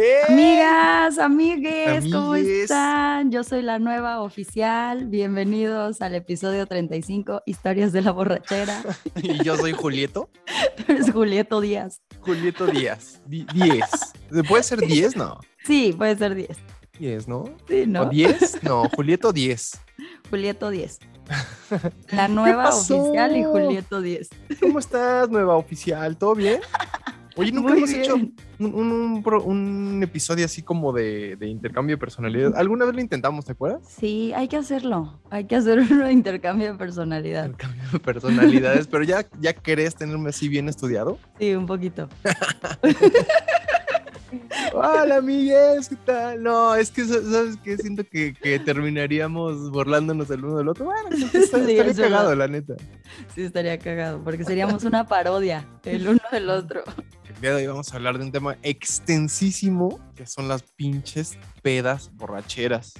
¡Eh! Amigas, amigues, ¿cómo están? Yo soy la nueva oficial. Bienvenidos al episodio 35, Historias de la Borrachera. Y yo soy Julieto. Eres Julieto Díaz. Julieto Díaz. Di- 10. ¿Puede ser 10? No. Sí, puede ser 10. 10, ¿no? Sí, ¿O ¿no? 10? No, Julieto 10. Julieto 10. La nueva oficial y Julieto 10. ¿Cómo estás, nueva oficial? ¿Todo bien? Oye, nunca Muy hemos hecho bien. un, un- un pro- un episodio así como de, de intercambio de personalidad. ¿Alguna vez lo intentamos, te acuerdas? Sí, hay que hacerlo. Hay que hacer un intercambio de personalidad. Intercambio de personalidades, pero ya, ya querés tenerme así bien estudiado. Sí, un poquito. Hola, amigues, ¿qué tal? No, es que, sa- ¿sabes qué? Siento que, que terminaríamos burlándonos el uno del otro. Bueno, está- Sí, estaría verdad. cagado, la neta. Sí, estaría cagado, porque seríamos una parodia, el uno del otro. El día de hoy vamos a hablar de un tema extensísimo, que son las pinches pedas borracheras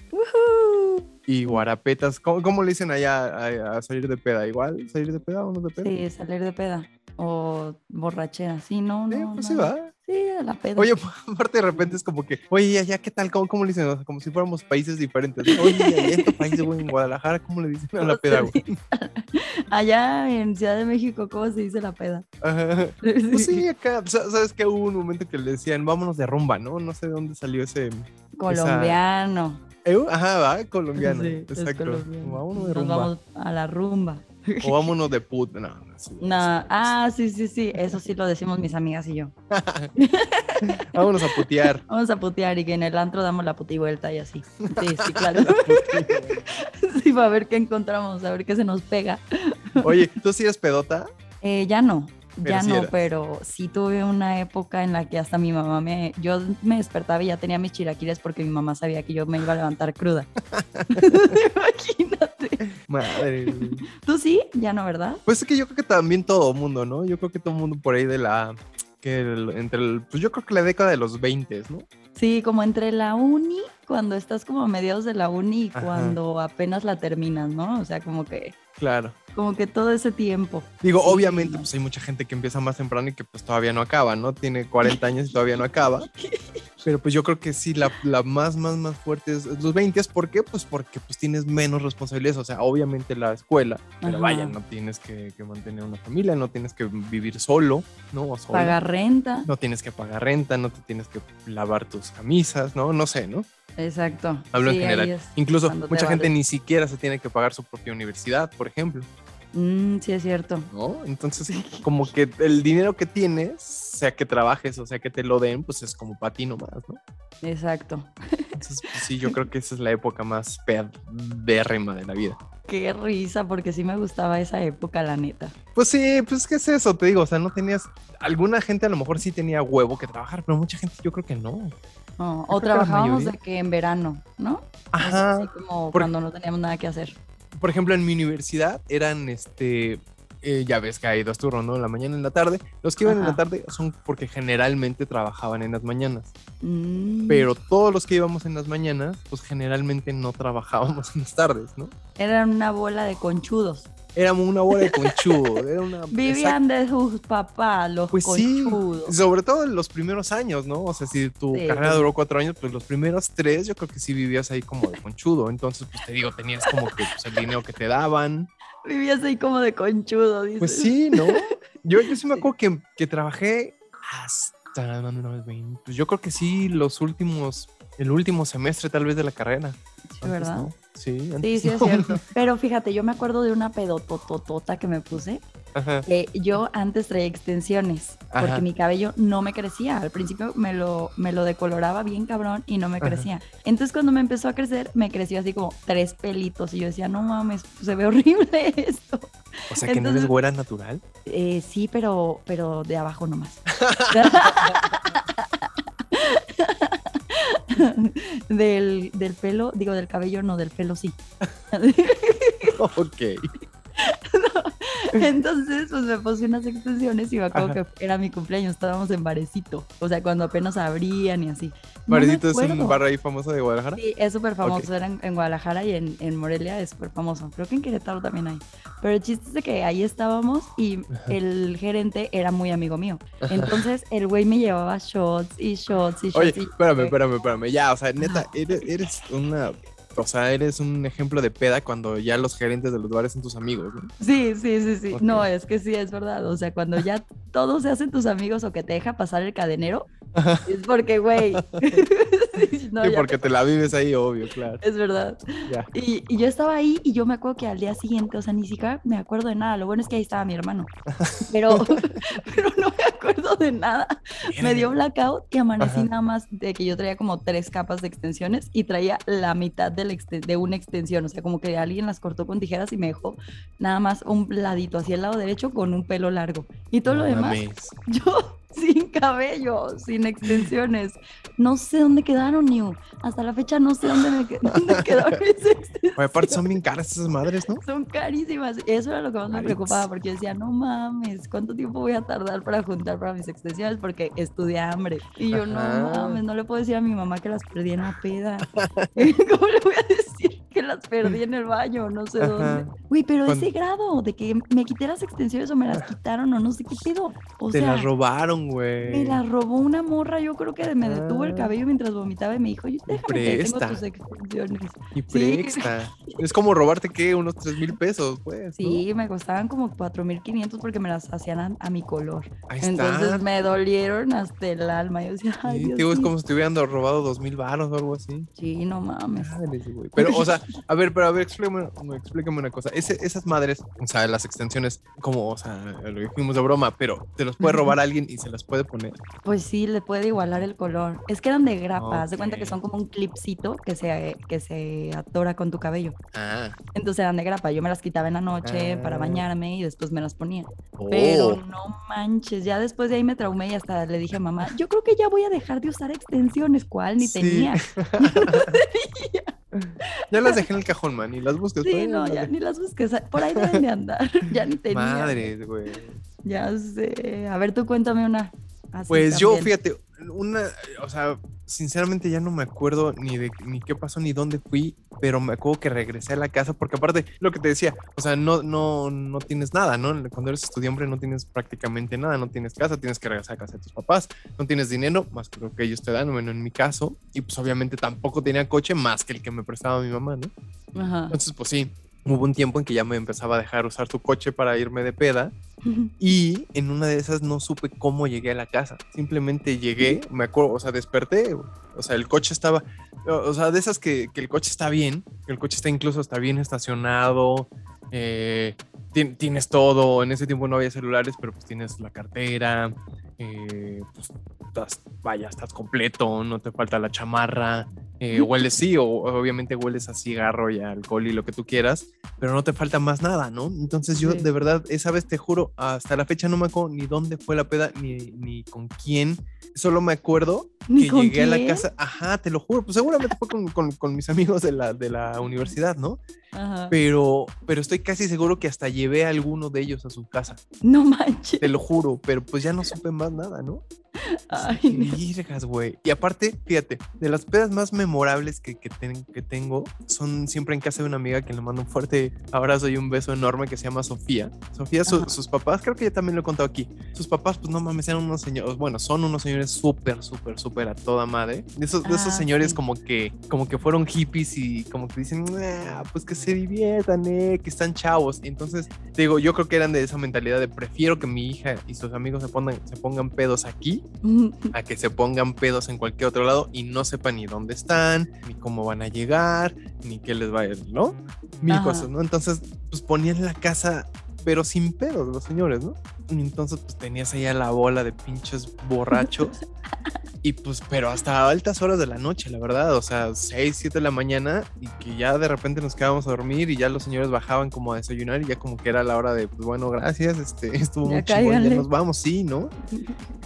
y guarapetas. ¿Cómo, cómo le dicen allá a, a salir de peda? ¿Igual salir de peda o no de peda? Sí, salir de peda o borrachera. Sí, no, Sí, no. pues no. sí va. Sí, a la peda. Oye, aparte de repente es como que, oye, ya, ya, ¿qué tal? ¿Cómo, cómo le dicen? O sea, como si fuéramos países diferentes. Oye, allá en tu país, güey, en Guadalajara, ¿cómo le dicen a la ¿Cómo se peda, güey? Allá en Ciudad de México, ¿cómo se dice la peda? Ajá. Pues sí, acá, sa- sabes que hubo un momento que le decían, vámonos de rumba, ¿no? No sé de dónde salió ese... Colombiano. Eh, Ajá, va, colombiano. Sí, exacto. colombiano. Vámonos de Nos rumba. vamos a la rumba. O vámonos de put. No, no, sí, No, sí, ah, sí, sí, sí. Eso sí lo decimos mis amigas y yo. Vámonos a putear. Vamos a putear y que en el antro damos la puti vuelta y así. Sí, sí, claro. Sí, para ver qué encontramos, a ver qué se nos pega. Oye, ¿tú sí eres pedota? Eh, ya no, Pero ya sí no, eras. pero sí tuve una época en la que hasta mi mamá me, yo me despertaba y ya tenía mis chilaquiles porque mi mamá sabía que yo me iba a levantar cruda. Imagínate. Madre. Tú sí, ya no, ¿verdad? Pues es que yo creo que también todo mundo, ¿no? Yo creo que todo mundo por ahí de la... Que el- entre el, pues yo creo que la década de los 20, ¿no? Sí, como entre la uni, cuando estás como a mediados de la uni y Ajá. cuando apenas la terminas, ¿no? O sea, como que, Claro. como que todo ese tiempo. Digo, Sí. obviamente, pues hay mucha gente que empieza más temprano y que pues todavía no acaba, ¿no? Tiene 40 años y todavía no acaba. Pero pues yo creo que sí, la, la más, más, más fuerte es los 20. ¿Por qué? Pues porque pues tienes menos responsabilidades. O sea, obviamente la escuela, pero Ajá. vaya, no tienes que, que mantener una familia, no tienes que vivir solo, ¿no? O sola. Pagar renta. No tienes que pagar renta, no te tienes que lavar tus camisas, ¿no? No sé, ¿no? Exacto. Hablo Sí, en general. Incluso mucha gente vale. ni siquiera se tiene que pagar su propia universidad, por ejemplo. Mm, sí, es cierto. ¿no? Entonces, como que el dinero que tienes, sea que trabajes o sea que te lo den, pues es como para ti nomás, ¿no? Exacto. Entonces, pues, sí, yo creo que esa es la época más pedérrima de la vida. Qué risa, porque sí me gustaba esa época, la neta. Pues sí, pues ¿qué es eso? Te digo, o sea, no tenías... Alguna gente a lo mejor sí tenía huevo que trabajar, pero mucha gente yo creo que no. O trabajábamos de que en verano, ¿no? Ajá. Así como Por- cuando no teníamos nada que hacer. Por ejemplo, en mi universidad eran, este... eh, ya ves que hay dos turnos, ¿no? En la mañana y en la tarde. Los que iban en la Ajá. tarde son porque generalmente trabajaban en las mañanas. Mm, pero todos los que íbamos en las mañanas, pues generalmente no trabajábamos en las tardes, ¿no? Eran una bola de conchudos. Éramos una bola de conchudo, era una... Vivían de sus papás, los Pues sí, conchudos. sobre todo en los primeros años, ¿no? O sea, si tu Sí, carrera duró cuatro años, pues los primeros tres yo creo que sí vivías ahí como de conchudo. Entonces, pues te digo, tenías como que pues, el dinero que te daban. Vivías ahí como de conchudo, dices. Pues sí, ¿no? Yo, yo sí me acuerdo que, que trabajé hasta, no, no, no, pues yo creo que sí, los últimos, el último semestre tal vez de la carrera. Sí, Antes ¿verdad? no. Sí, Sí, es no. cierto. Pero fíjate, yo me acuerdo de una pedotototota que me puse. Ajá. que yo antes traía extensiones porque Ajá. mi cabello no me crecía. Al principio me lo, me lo decoloraba bien cabrón y no me Ajá. crecía. Entonces cuando me empezó a crecer, me creció así como tres pelitos y yo decía, no mames, se ve horrible esto. O sea, que no eres güera natural. Eh, sí, pero, pero de abajo nomás. del, del pelo, digo del cabello, no, del pelo sí. ok. Entonces, pues me puse unas extensiones y me acuerdo que era mi cumpleaños, estábamos en Barecito, o sea, cuando apenas abrían y así. No Barecito es un bar ahí famoso de Guadalajara. Sí, es súper famoso, era en, Guadalajara y en, en Morelia es súper famoso. Creo que en Querétaro también hay. Pero el chiste es de que ahí estábamos y el gerente era muy amigo mío. Entonces, el güey me llevaba shots y shots y shots. Oye, espérame, espérame, espérame. Ya, o sea, neta, eres, eres una o sea, eres un ejemplo de peda cuando ya los gerentes de los bares son tus amigos, ¿no? Sí, sí, sí, sí. No, es que sí, es verdad. O sea, cuando ya todos se hacen tus amigos o que te deja pasar el cadenero, es porque, güey. sí, porque te la vives ahí, obvio, claro. Es verdad. Y, y, yo estaba ahí y yo me acuerdo que al día siguiente, o sea, ni siquiera me acuerdo de nada. Lo bueno es que ahí estaba mi hermano. Pero, pero no me acuerdo de nada. Me dio blackout y amanecí nada más de que yo traía como tres capas de extensiones y traía la mitad de, de una extensión. O sea, como que alguien las cortó con tijeras y me dejó nada más un ladito hacia el lado derecho con un pelo largo. Y todo lo demás, yo sin cabello, sin extensiones. No sé dónde quedaron, New. Hasta la fecha no sé dónde, me, dónde quedaron mis extensiones. aparte son bien caras esas madres, ¿no? Son carísimas. Eso era lo que más me preocupaba, porque yo decía, no mames, ¿cuánto tiempo voy a tardar para juntar para mis extensiones? Porque estudié hambre. Y yo, no mames, no le puedo decir a mi mamá que las perdí en la peda. ¿Cómo le voy a decir? Que las perdí en el baño, no sé dónde. Uy, pero ese grado de que me quité las extensiones o me las quitaron o no sé qué pedo. O Te las robaron, güey. Me las robó una morra, yo creo que me detuvo el cabello mientras vomitaba y me dijo, déjame que tengo tus extensiones. Y presta. es como robarte, ¿qué? Unos tres mil pesos, pues. Sí, me costaban como cuatro mil quinientos porque me las hacían a, mi color. Ahí Entonces me dolieron hasta el alma. Yo decía, ay, sí, es como si te hubieran robado dos mil varos o algo así. Sí, no mames. Pero, o sea, a ver, pero a ver, explícame, explícame una cosa. esas madres, o sea, las extensiones, como, o sea, lo dijimos de broma, pero te los puede robar alguien y se las puede poner. Pues sí, le puede igualar el color. Es que eran de grapa, haz de cuenta que son como un clipcito que se, que se atora con tu cabello. Ah. Entonces eran de grapa. Yo me las quitaba en la noche para ah. bañarme y después me las ponía. Pero oh. no manches, ya después de ahí me traumé y hasta le dije a mamá, yo creo que ya voy a dejar de usar extensiones, ¿cuál? Ni tenía. Ya las dejé en el cajón, man, ni las busques. Sí, no, ya ni las busques. Por ahí deben de andar. Ya ni tenía. Madre, güey. Ya sé. A ver, tú cuéntame una. pues yo, fíjate, una, o sea, sinceramente ya no me acuerdo ni de ni qué pasó ni dónde fui, pero me acuerdo que regresé a la casa porque aparte lo que te decía, o sea, no no no tienes nada, ¿no? Cuando eres estudiante no tienes prácticamente nada, no tienes casa, tienes que regresar a casa de tus papás, no tienes dinero, más que lo que ellos te dan, bueno, en mi caso, y pues obviamente tampoco tenía coche más que el que me prestaba mi mamá, ¿no? Ajá. Entonces, pues sí, hubo un tiempo en que ya me empezaba a dejar usar su coche para irme de peda y en una de esas no supe cómo llegué a la casa. Simplemente llegué, me acuerdo, o sea, desperté, o sea, el coche estaba, o sea, de esas que, el coche está bien, que el coche está incluso está bien estacionado, eh, tienes todo, en ese tiempo no había celulares, pero pues tienes la cartera, eh, pues estás, vaya, estás completo, no te falta la chamarra, eh, hueles sí, o obviamente hueles a cigarro y a alcohol y lo que tú quieras, pero no te falta más nada, ¿no? Entonces yo de verdad, esa vez te juro, hasta la fecha no me acuerdo ni dónde fue la peda, ni, ni con quién, solo me acuerdo que llegué a la casa, ajá, te lo juro, pues seguramente fue con, con, con mis amigos de la, de la universidad, ¿no? Pero, pero estoy casi seguro que hasta llevé a alguno de ellos a su casa. No manches. Te lo juro, pero pues ya no supe más nada, ¿no? Ay, güey. Y aparte, fíjate, de las pedas más memorables que, que, que, tengo son siempre en casa de una amiga que le mando un fuerte abrazo y un beso enorme que se llama Sofía. Sofía, sus papás, creo que ya también lo he contado aquí. Sus papás, pues no mames, eran unos señores, bueno, son unos señores súper, súper, súper a toda madre. De esos, de esos ah, señores como que, como que fueron hippies y como que dicen, ah, pues que se diviertan, eh, que están chavos. Entonces, digo, yo creo que eran de esa mentalidad de prefiero que mi hija y sus amigos se pongan, se pongan pedos aquí a que se pongan pedos en cualquier otro lado y no sepan ni dónde están, ni cómo van a llegar, ni qué les va a ir, ¿no? Mil cosas, ¿no? Entonces, pues ponían la casa pero sin pedos los señores, ¿no? Entonces pues tenías ahí a la bola de pinches borrachos Y pues, pero hasta altas horas de la noche, la verdad, o sea, 6, 7 de la mañana y que ya de repente nos quedábamos a dormir y ya los señores bajaban como a desayunar y ya como que era la hora de, pues bueno, gracias, este, estuvo Ya muy chingón, ya nos vamos, sí, ¿no?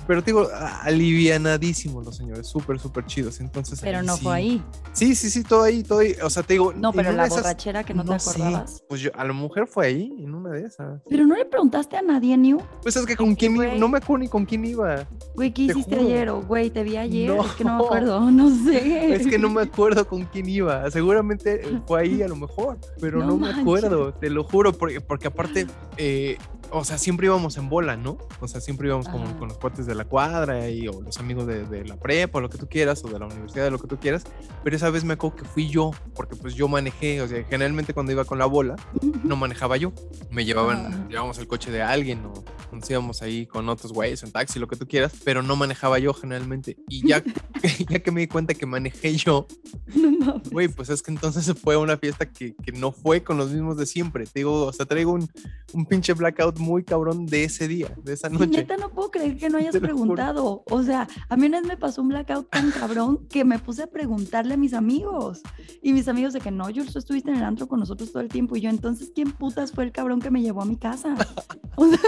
Pero te digo, alivianadísimos los señores, súper, súper chidos, entonces. Pero no sí. fue ahí. Sí, sí, sí, todo ahí, todo ahí, o sea, te digo. No, pero la esas- borrachera que no, te sé, acordabas. Pues yo, a la mujer fue ahí, en una de esas. Pero no le preguntaste a nadie, New. Pues es que con quién iba, no me acuerdo ni con quién iba. Güey, ¿qué Te hiciste ayer? O, güey, te vi ayer. No. Es que no me acuerdo, no sé. Es que no me acuerdo con quién iba. Seguramente fue ahí a lo mejor, pero no, No me acuerdo, te lo juro, porque, porque aparte, eh, o sea, siempre íbamos en bola, ¿no? O sea, siempre íbamos con, con los cuates de la cuadra y, o los amigos de, de la prepa, o lo que tú quieras, o de la universidad, lo que tú quieras. Pero esa vez me acuerdo que fui yo, porque pues yo manejé, o sea, generalmente cuando iba con la bola, no manejaba yo. Me llevaban, Ah. llevábamos el coche de alguien o nos íbamos ahí con otros güeyes en taxi, lo que tú quieras, pero no manejaba yo generalmente. Y ya, ya que me di cuenta que manejé yo, No güey, pues es que entonces se fue a una fiesta que, que no fue con los mismos de siempre. Te digo, o sea, traigo un, un pinche blackout muy cabrón de ese día, de esa Sí, noche. neta, no puedo creer que no hayas preguntado. O sea, a mí una vez me pasó un blackout tan cabrón que me puse a preguntarle a mis amigos. Y mis amigos de que no, Jules, tú estuviste en el antro con nosotros todo el tiempo. Y yo, entonces, ¿quién putas fue el cabrón que me llevó a mi casa? O sea,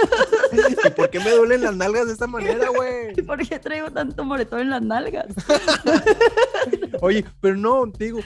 ¿Y por qué me duelen las nalgas de esta manera, güey? ¿por qué traigo tanto moretón en las nalgas? Oye, pero no, te digo,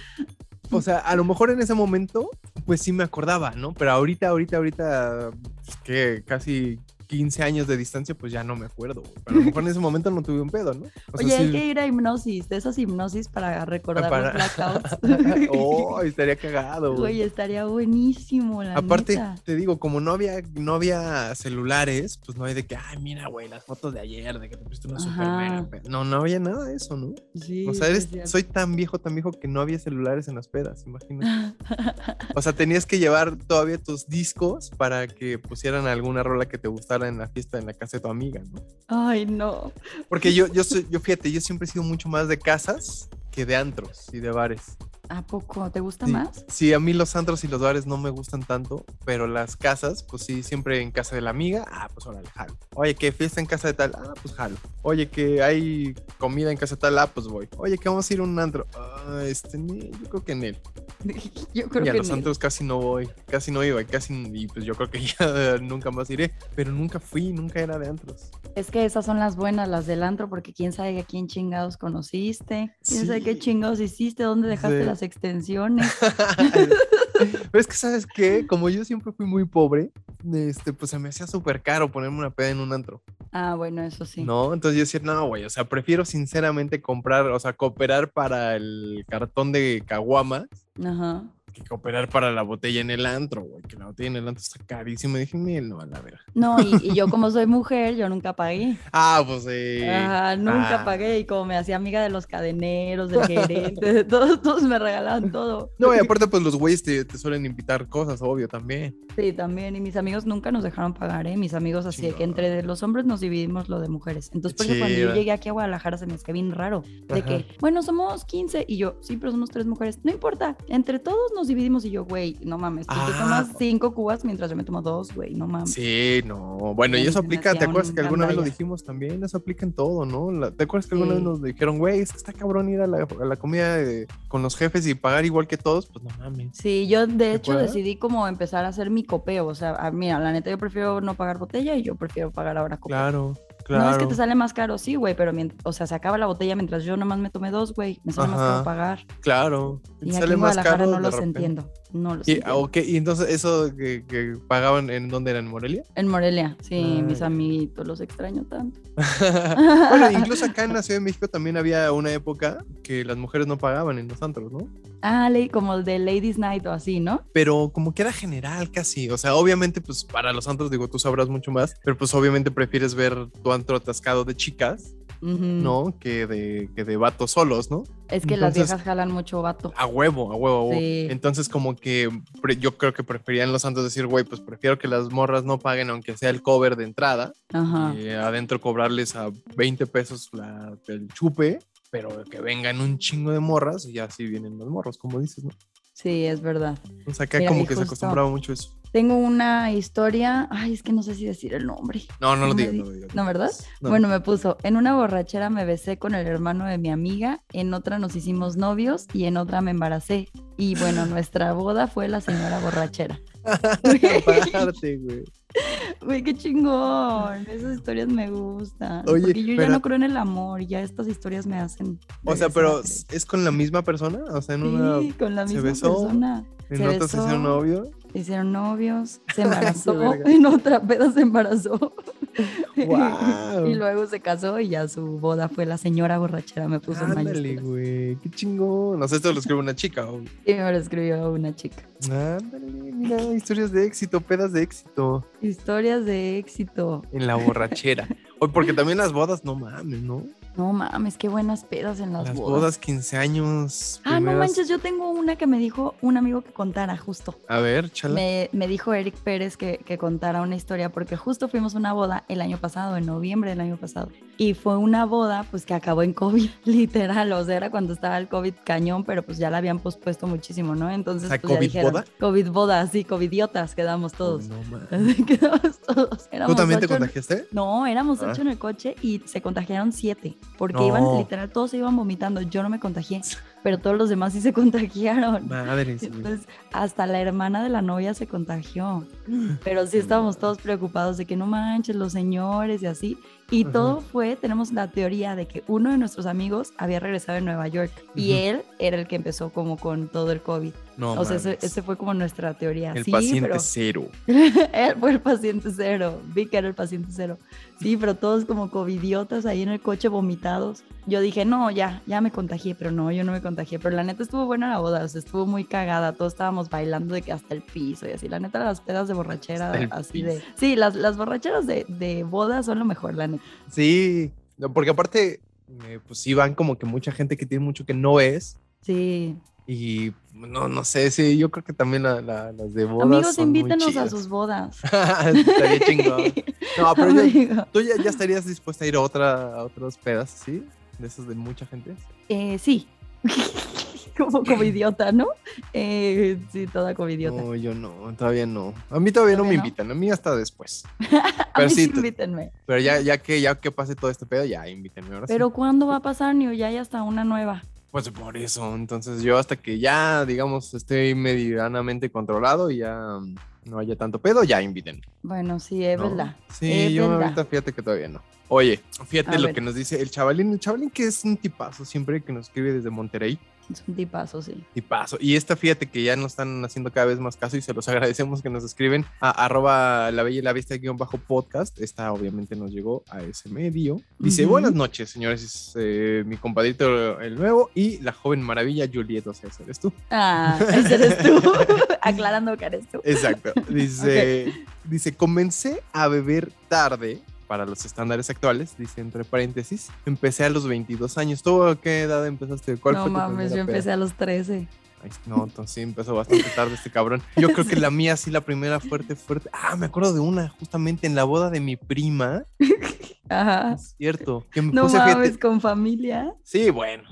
o sea, a lo mejor en ese momento, pues sí me acordaba, ¿no? Pero ahorita, ahorita, ahorita, pues que casi 15 años de distancia, pues ya no me acuerdo. güey. Pero a lo mejor en ese momento no tuve un pedo, ¿no? O sea, Oye, hay que ir a hipnosis, de esas hipnosis para recordar Para- los blackouts. oh, estaría cagado, güey. Oye, estaría buenísimo, la Aparte, neta. te digo, como no había, no había celulares, pues no hay de que, ay, mira, güey, las fotos de ayer, de que te pusiste una super Ajá. mega peda". No, no había nada de eso, ¿no? Sí, O sea, eres, soy tan viejo, tan viejo que no había celulares en las pedas, imagínate. O sea, tenías que llevar todavía tus discos para que pusieran alguna rola que te gustara en la fiesta en la casa de tu amiga, ¿no? Ay, no. Porque yo, yo soy, yo fíjate, yo siempre he sido mucho más de casas que de antros y de bares. ¿A poco? ¿Te gusta Sí, más? Sí, a mí los antros y los bares no me gustan tanto, pero las casas, pues sí, siempre en casa de la amiga, ah, pues órale, jalo. Oye, que fiesta en casa de tal, ah, pues jalo. Oye, que hay comida en casa de tal, ah, pues voy. Oye, que vamos a ir a un antro, ah, este, yo creo que en él. Yo creo y a que los antros casi no voy, casi no iba, y casi, y pues yo creo que ya nunca más iré, pero nunca fui, nunca era de antros. Es que esas son las buenas, las del antro, porque quién sabe a quién chingados conociste, quién sabe qué chingados hiciste, dónde dejaste Sí. las extensiones. Pero es que, ¿sabes qué? Como yo siempre fui muy pobre, este, pues se me hacía súper caro ponerme una peda en un antro. Ah, bueno, eso sí. ¿No? Entonces yo decía, no, güey, o sea, prefiero sinceramente comprar, o sea, cooperar para el cartón de caguamas Ajá. Que cooperar para la botella en el antro, güey, que la botella en el antro está carísima. Y dije, miel, no, a la verga. No, y, y yo como soy mujer, yo nunca pagué. Ah, pues sí. Ajá, nunca Ah. pagué y como me hacía amiga de los cadeneros, del gerente, de todos, todos me regalaban todo. No, y aparte, pues los güeyes te, te suelen invitar cosas, obvio, también. Sí, también. Y mis amigos nunca nos dejaron pagar, ¿eh? Mis amigos así de que entre los hombres nos dividimos lo de mujeres. Entonces, por eso cuando yo llegué aquí a Guadalajara se me hacía bien raro. De Ajá. que, bueno, somos 15 y yo, sí, pero somos tres mujeres. No importa, entre todos nos dividimos y yo, güey, no mames. Tú te Ah. tomas cinco cubas mientras yo me tomo dos, güey, no mames. Sí, no. Bueno, y eso aplica, ¿te acuerdas que alguna vez lo dijimos también? Eso aplica en todo, ¿no? La- ¿Te acuerdas que alguna vez nos dijeron, güey, es que está cabrón ir a la, a la comida de- con los jefes y pagar igual que todos? Pues no mames. Sí, yo de hecho acuerdas? decidí como empezar a hacer mi copeo. O sea, a- mira, la neta yo prefiero no pagar botella y yo prefiero pagar ahora copeo. Claro, claro. No es que te sale más caro, sí, güey, pero mient- o sea, se acaba la botella mientras yo nomás me tomé dos, güey. Me sale más caro pagar. Claro. Y Sale aquí en más Guadalajara caro no los repente. entiendo. No los Y, entiendo. ok, y entonces eso que, que pagaban en dónde era en Morelia. En Morelia, sí, mis Ay. amiguitos, los extraño tanto. bueno, incluso acá en la Ciudad de México también había una época que las mujeres no pagaban en los antros, ¿no? Ah, ley- como el de Ladies Night o así, ¿no? Pero como que era general casi, o sea, obviamente pues para los antros digo, tú sabrás mucho más, pero pues obviamente prefieres ver tu antro atascado de chicas, ¿no? Que de, que de vatos solos, ¿no? Es que las viejas jalan mucho vato. A huevo, a huevo, a huevo. Sí. Entonces como que yo creo que preferían los santos decir, güey, pues prefiero que las morras no paguen aunque sea el cover de entrada, Ajá. y adentro cobrarles a 20 pesos la, el chupe, pero que vengan un chingo de morras y ya así vienen los morros, como dices, ¿no? Sí, es verdad. O sea, acá Mira, como que se acostumbraba mucho eso. Tengo una historia, ay, es que no sé si decir el nombre. No, no lo me digas, di- no lo digas. ¿No, verdad? No. Bueno, me puso, en una borrachera me besé con el hermano de mi amiga, en otra nos hicimos novios y en otra me embaracé. Y bueno, nuestra boda fue la señora borrachera. Aparte, güey. Güey, qué chingón. Esas historias me gustan. Oye, porque yo ya no creo en el amor, ya estas historias me hacen. O sea, pero. ¿es con la misma persona? O sea, en una. Sí, con la ¿se misma besó? persona. En se otra se hicieron besó. novio. Se hicieron novios, se embarazó, en otra peda se embarazó. Y luego se casó y ya su boda fue la señora borrachera, me puso Ándale, güey. Qué chingón. No sé, esto lo escribe una chica. o- Y me lo escribió una chica. Ándale, mira, historias de éxito, pedas de éxito Historias de éxito. en la borrachera. Oye, porque también las bodas, no mames, ¿no? No mames, qué buenas pedas en las, Las bodas. bodas, 15 años. Ah, no manches, yo tengo una que me dijo un amigo que contara justo. A ver, chala. Me, me dijo Eric Pérez que, que contara una historia porque justo fuimos a una boda el año pasado, en noviembre del año pasado. Y fue una boda pues que acabó en COVID, literal. O sea, era cuando estaba el COVID cañón, pero pues ya la habían pospuesto muchísimo, ¿no? Entonces, pues, ya ¿COVID dijeron, boda? COVID boda, sí, COVIDiotas quedamos todos. Oh, no mames. quedamos todos. ¿Tú también te en- contagiaste? No, éramos Ah. ocho en el coche y se contagiaron siete, porque No. iban, literal, todos se iban vomitando. Yo no me contagié, pero todos los demás sí se contagiaron. Madre. Entonces, hasta la hermana de la novia se contagió. Pero sí estábamos todos preocupados de que no manches los señores y así. Y Ajá. todo fue, tenemos la teoría de que uno de nuestros amigos había regresado de Nueva York y él era el que empezó como con todo el COVID. No, o sea, ese fue como nuestra teoría. El sí, paciente pero cero. él fue el paciente cero. Vi que era el paciente cero. Sí, pero todos como covidiotas ahí en el coche vomitados. Yo dije, no, ya, ya me contagié, pero no, yo no me contagié. Pero la neta estuvo buena la boda, o sea, estuvo muy cagada. Todos estábamos bailando de que hasta el piso y así. La neta, las pedas de borrachera, así de. Sí, las, las borracheras de, de boda son lo mejor, la neta. Sí, porque aparte, eh, pues sí van como que mucha gente que tiene mucho que no es. Sí. Y no, no sé, sí, yo creo que también la- la- las de bodas. Amigos, son muy invítenos a sus bodas. Estaría chingón. No, pero ya- tú ya, ya estarías dispuesta a ir a, otra, a otras pedas, ¿sí? De esas de mucha gente. Eh, sí. como covidiota, ¿no? Eh, sí, toda covidiota. No, yo no, todavía no. A mí todavía no me invitan, a mí hasta después. a Pero mí sí, sí, te- invítenme. Pero ya, ya que ya que pase todo este pedo, ya invítenme ahora sí. Pero ¿cuándo va a pasar, New? Ya hay hasta una nueva. Pues por eso, entonces yo hasta que ya, digamos, esté medianamente controlado y ya no haya tanto pedo, ya inviten. Bueno, sí, es ¿no? verdad. Sí, es yo verdad. ahorita fíjate que todavía no. Oye, fíjate A lo ver. que nos dice el chavalín, el chavalín que es un tipazo siempre que nos escribe desde Monterrey, Es un tipazo, sí. tipazo. Y esta fíjate que ya nos están haciendo cada vez más caso y se los agradecemos que nos escriben a arroba la bella y la bestia guion bajo podcast. Esta obviamente nos llegó a ese medio. Dice, buenas noches, señores, es, eh, mi compadrito el nuevo y la joven maravilla Juliet, o sea, eres tú. Ah, ese eres tú. Aclarando que eres tú. Exacto. Dice, dice, comencé a beber tarde para los estándares actuales, dice entre paréntesis. Empecé a los 22 años. ¿Tú a qué edad empezaste? ¿Cuál no fue tu mames, yo empecé peda? a los 13. Ay, no, entonces sí empezó bastante tarde este cabrón. Yo creo que la mía sí, la primera fuerte, fuerte. Ah, me acuerdo de una justamente en la boda de mi prima. Ajá. Es cierto. Que me No puse, mames, con familia. Sí, bueno.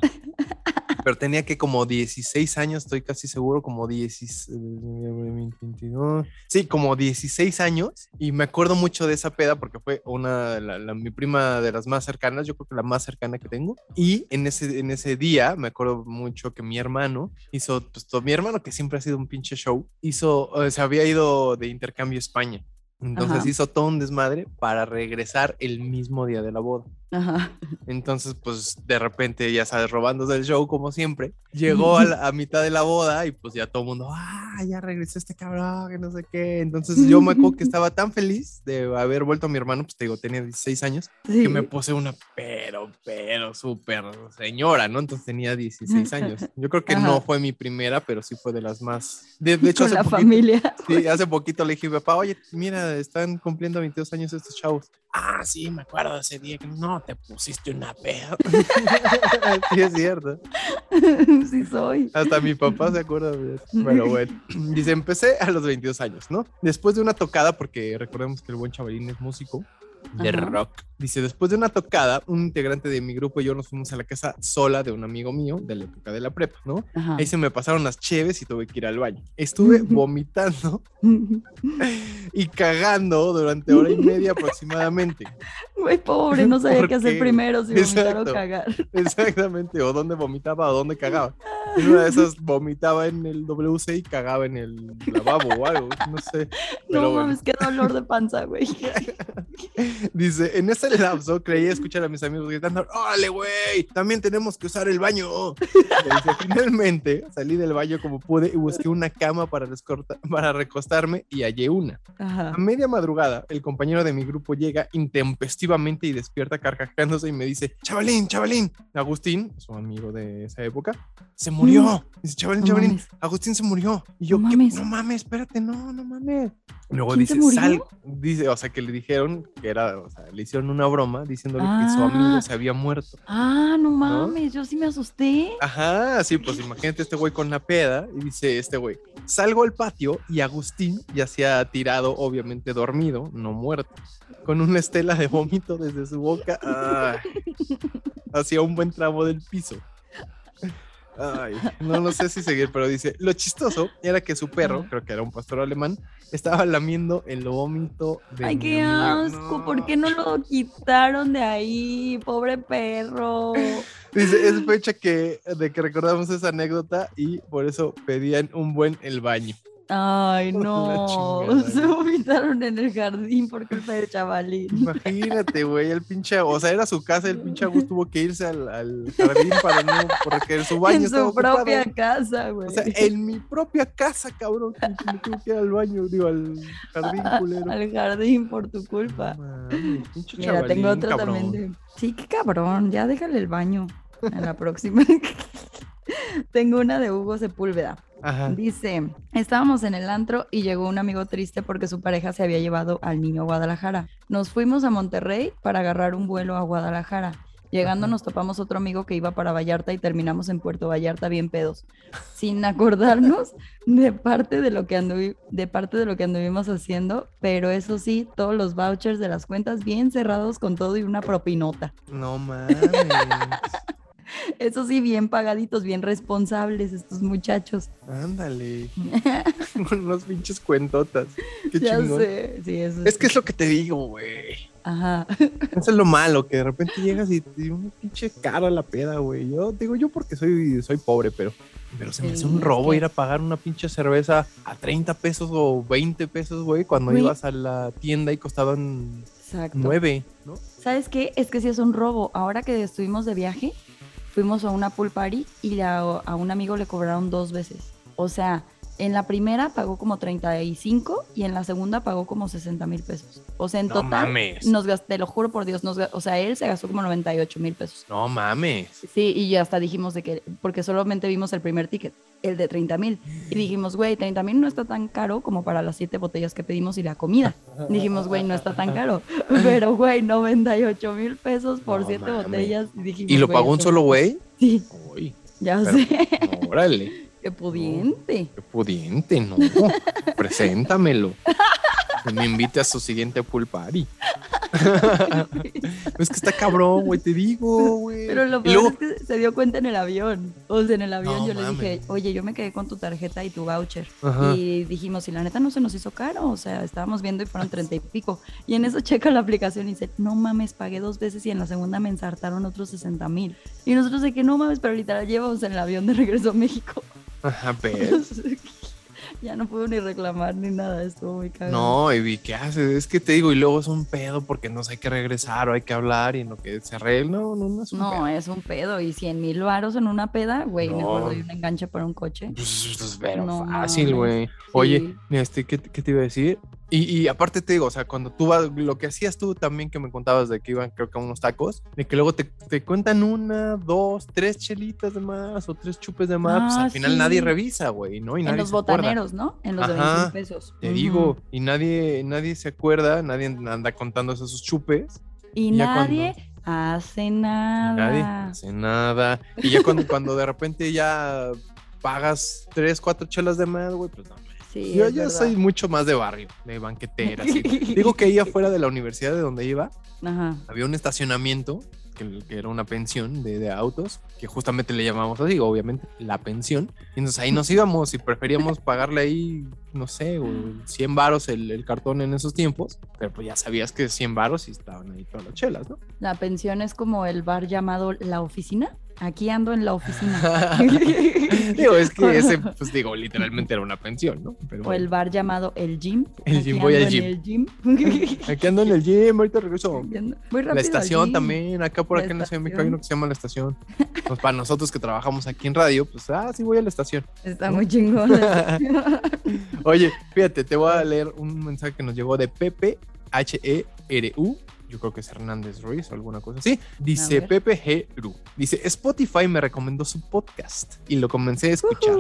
Pero tenía que como 16 años, estoy casi seguro, como 16, eh, 22, sí, como 16 años. Y me acuerdo mucho de esa peda porque fue una, la- la- mi prima de las más cercanas, yo creo que la más cercana que tengo. Y en ese, en ese día me acuerdo mucho que mi hermano hizo, pues todo, mi hermano que siempre ha sido un pinche show, hizo, eh, se había ido de intercambio a España. Entonces Ajá. hizo todo un desmadre para regresar el mismo día de la boda. Ajá. Entonces, pues de repente, ya sabes, robándose el show como siempre, llegó a, la- a mitad de la boda y pues ya todo el mundo, ah, ya regresó este cabrón, que no sé qué. Entonces yo me acuerdo que estaba tan feliz de haber vuelto a mi hermano, pues te digo, tenía 16 años, Sí. que me puse una pero, pero súper señora, ¿no? Entonces tenía 16 años. Yo creo que Ajá. no fue mi primera, pero sí fue de las más... De, de hecho, con hace la poquito- familia. Sí, hace poquito le dije, papá, oye, mira, están cumpliendo 22 años estos chavos. Ah, sí, me acuerdo ese día que no te pusiste una peda. sí, es cierto. sí soy. Hasta mi papá se acuerda de eso. Pero bueno, dice, empecé a los 22 años, ¿no? Después de una tocada, porque recordemos que el buen chavalín es músico. De Ajá. rock. Dice, después de una tocada, un integrante de mi grupo y yo nos fuimos a la casa sola de un amigo mío de la época de la prepa, ¿no? Ajá. Ahí se me pasaron las cheves y tuve que ir al baño. Estuve vomitando y cagando durante hora y media aproximadamente. Güey, pobre, no sabía ¿Por qué hacer primero, si vomitar o cagar. Exactamente, o dónde vomitaba o dónde cagaba. En una de esas vomitaba en el WC y cagaba en el lavabo o algo, no sé. Pero No bueno. mames, qué dolor de panza, güey. Dice, en ese lapso creía escuchar a mis amigos gritando, ¡Órale, güey! También tenemos que usar el baño. Dice, finalmente salí del baño como pude y busqué una cama para, para recostarme y hallé una. Ajá. A media madrugada, el compañero de mi grupo llega intempestivamente y despierta carcajándose y me dice, chavalín, chavalín. Agustín, su amigo de esa época, se murió. Dice, chavalín, No chavalín, mames. Agustín se murió. Y yo, No "¿Qué? mames. no mames, espérate, no, no mames. Luego ¿Quién se dice, sal, dice, o sea, que le dijeron que era, o sea, le hicieron una broma diciéndole que su Ah. amigo se había muerto. Ah, no mames, yo sí me asusté. Ajá, sí, pues imagínate este güey con la peda y dice este güey, salgo al patio y Agustín ya se ha tirado, obviamente dormido, no muerto, con una estela de vómito desde su boca ah, hacia un buen tramo del piso. Ay, no, no sé si seguir, pero dice, lo chistoso era que su perro, creo que era un pastor alemán, estaba lamiendo el vómito de Ay, mi qué asco, ¿por qué no lo quitaron de ahí? Pobre perro. Dice, es fecha que, de que recordamos esa anécdota y por eso pedían un buen el baño. Ay, no. Se vomitaron en el jardín por culpa del chavalín. Imagínate, güey, el pinche, o sea, era su casa, el pinche Agus tuvo que irse al, al jardín para no, porque su baño En estaba su propia casa, güey. O sea, en mi propia casa, cabrón, me tuve que ir al baño, digo, al jardín culero. Al jardín por tu culpa. Pinche Mira, tengo otra cabrón. también de. Sí, qué cabrón. Ya déjale el baño en la próxima. tengo una de Hugo Sepúlveda. Ajá. Dice, estábamos en el antro y llegó un amigo triste porque su pareja se había llevado al niño a Guadalajara. Nos fuimos a Monterrey para agarrar un vuelo a Guadalajara. Llegando nos topamos otro amigo que iba para Vallarta y terminamos en Puerto Vallarta bien pedos, sin acordarnos de parte de lo que anduvi- de parte de lo que anduvimos haciendo, pero eso sí, todos los vouchers de las cuentas bien cerrados con todo y una propinota. No mames. Eso sí, bien pagaditos, bien responsables estos muchachos. Ándale. Con unos pinches cuentotas. Qué ya chingón. sé, sí, eso Es que es lo que te digo, güey. Ajá. Eso es lo malo, que de repente llegas y te un pinche cara la peda, güey. Yo digo yo porque soy, soy pobre, pero, pero se me hace un es robo ir a pagar una pinche cerveza a 30 pesos o 20 pesos, güey, cuando Güey. ibas a la tienda y costaban Exacto. 9, ¿no? ¿Sabes qué? Es que sí es un robo. Ahora que estuvimos de viaje, fuimos a una pool party y a, a un amigo le cobraron dos veces. O sea, en la primera pagó como 35 y en la segunda pagó como 60 mil pesos. O sea, en No total, mames. nos gasté, te lo juro por Dios, nos, o sea, él se gastó como 98 mil pesos. No mames. Sí, y ya hasta dijimos de que, porque solamente vimos el primer ticket, el de 30 mil. Y dijimos, güey, 30 mil no está tan caro como para las siete botellas que pedimos y la comida. Dijimos, güey, no está tan caro. Pero, güey, 98 mil pesos por No siete mames. botellas. Y, dijimos, ¿Y lo pagó un solo güey? Sí, Uy, ya pero- sé. órale. Qué pudiente. Qué pudiente, ¿no? Preséntamelo. Que me invite a su siguiente pool party. es que está cabrón, güey, te digo, güey. Pero lo peor luego- es que se dio cuenta en el avión. O sea, en el avión No yo le dije, oye, yo me quedé con tu tarjeta y tu voucher. Ajá. Y dijimos, y la neta no se nos hizo caro. O sea, estábamos viendo y fueron treinta y pico. Y en eso checa la aplicación y dice, no mames, pagué dos veces y en la segunda me ensartaron otros 60 mil. Y nosotros de que no mames, pero literal llevamos en el avión de regreso a México. Ajá, pero. ya no puedo ni reclamar ni nada. Estuvo muy cagado. No, y vi, ¿qué haces? Es que te digo, y luego es un pedo porque no sé, hay que regresar o hay que hablar y en lo que se arregla. No, no, no es un No, pedo. es un pedo. Y 100 mil varos en una peda, güey, No. mejor doy un enganche para un coche. Pues, pues, pero No fácil, güey. Oye, Sí. este, ¿qué, qué te iba a decir? Y, y aparte te digo, o sea, cuando tú vas, lo que hacías tú también que me contabas de que iban, creo que a unos tacos, de que luego te, te cuentan una, dos, tres chelitas de más o tres chupes de más, pues Ah, al final sí. nadie revisa, güey, ¿no? Y En nadie los se acuerda. botaneros, ¿no? En los de Ajá, 25 pesos. Te digo, y nadie, nadie se acuerda, nadie anda contando esos chupes. Y cuando- nadie hace nada. Nadie hace nada. Y ya cuando, cuando de repente ya pagas tres, cuatro chelas de más, güey, pues no. Sí, Yo ya verdad. soy mucho más de barrio, de banquetera. así. Digo que ahí afuera de la universidad de donde iba, Ajá. había un estacionamiento que, que era una pensión de, de autos, que justamente le llamamos así, obviamente, la pensión. Y entonces ahí nos íbamos y preferíamos pagarle ahí, no sé, o 100 varos el, el cartón en esos tiempos, pero pues ya sabías que 100 varos y estaban ahí todas las chelas, ¿no? La pensión es como el bar llamado La Oficina. Aquí ando en la oficina. digo, es que ese, pues digo, literalmente era una pensión, ¿no? Pero o el bar llamado El Gym. El gym, voy al gym. el gym. aquí ando en el gym, ahorita regreso. Muy rápido La estación también, acá por La acá en la Ciudad de México hay uno que se llama la estación. Pues para nosotros que trabajamos aquí en radio, pues, ah, sí voy a la estación. Está muy chingón. Oye, fíjate, te voy a leer un mensaje que nos llegó de Pepe H-E-R-U. Yo creo que es Hernández Ruiz o alguna cosa así. Dice. Pepe G. Ru. Dice, Spotify me recomendó su podcast y lo comencé a escuchar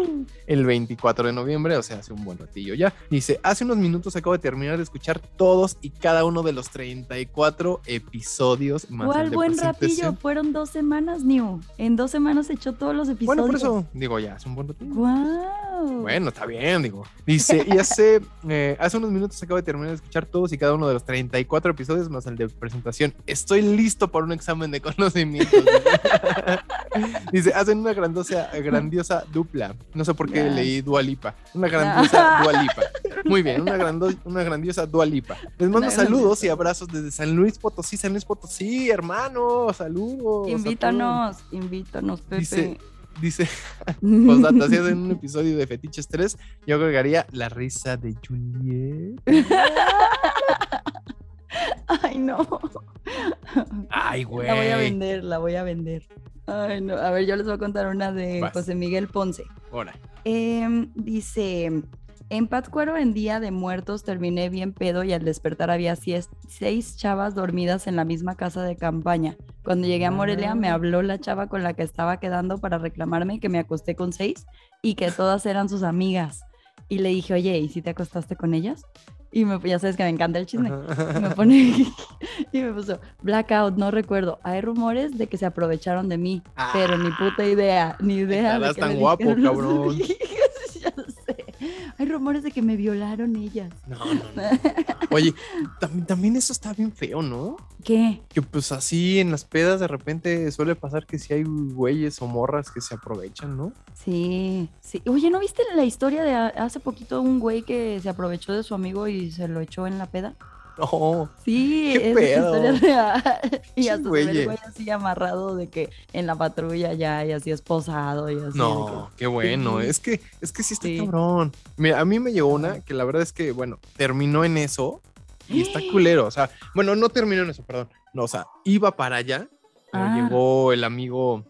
el 24 de noviembre, o sea, hace un buen ratillo ya. Dice, hace unos minutos acabo de terminar de escuchar todos y cada uno de los 34 episodios. Más el ¿Cuál buen ratillo? Fueron dos semanas, New. En dos semanas echó todos los episodios. Bueno, por eso digo, ya, hace un buen ratillo. ¡Guau! Bueno, está bien, digo. Dice, y hace, eh, hace unos minutos acabo de terminar de escuchar todos y cada uno de los 34 episodios más el de presentación. Estoy listo para un examen de conocimientos. Dice, hacen una grandiosa, grandiosa dupla. No sé por qué leí Dualipa. Una grandiosa Dualipa. Muy bien, una, grando- una grandiosa Dualipa. Les mando saludos y abrazos desde San Luis Potosí, San Luis Potosí, hermano. Saludos. Invítanos, invítanos, Pepe. Dice, dice, Postdata, si hacen un episodio de Fetiches 3, yo agregaría la risa de Juliet. Ay, no. Ay, güey. La voy a vender, la voy a vender. Ay, no. A ver, yo les voy a contar una de Vas. José Miguel Ponce. Ahora. Em, dice, en Pátzcuaro en Día de Muertos terminé bien pedo y al despertar había seis chavas dormidas en la misma casa de campaña. Cuando llegué a Morelia me habló la chava con la que estaba quedando para reclamarme que me acosté con seis y que todas eran sus amigas. Y le dije, oye, ¿y si te acostaste con ellas? Y me, ya sabes que me encanta el chisme. Y me pone y me puso blackout, no recuerdo. Hay rumores de que se aprovecharon de mí, pero ni puta idea, ni idea. de que tan guapo, cabrón. Hay rumores de que me violaron ellas. No, no, no. Oye, también, también eso está bien feo, ¿no? ¿Qué? Que pues así en las pedas de repente suele pasar que si hay güeyes o morras que se aprovechan, ¿no? Sí, sí. Oye, ¿no viste la historia de hace poquito un güey que se aprovechó de su amigo y se lo echó en la peda? No. Sí, ¿Qué es pedo? historia real. Y hasta güey así amarrado de que en la patrulla ya y así esposado y así. que- No, qué bueno. Sí. Es que, es que sí está Sí. cabrón. Mira, a mí me llegó una que la verdad es que, bueno, terminó en eso y está culero. O sea, bueno, no terminó en eso, perdón. No, o sea, iba para allá, pero Ah. llegó el amigo,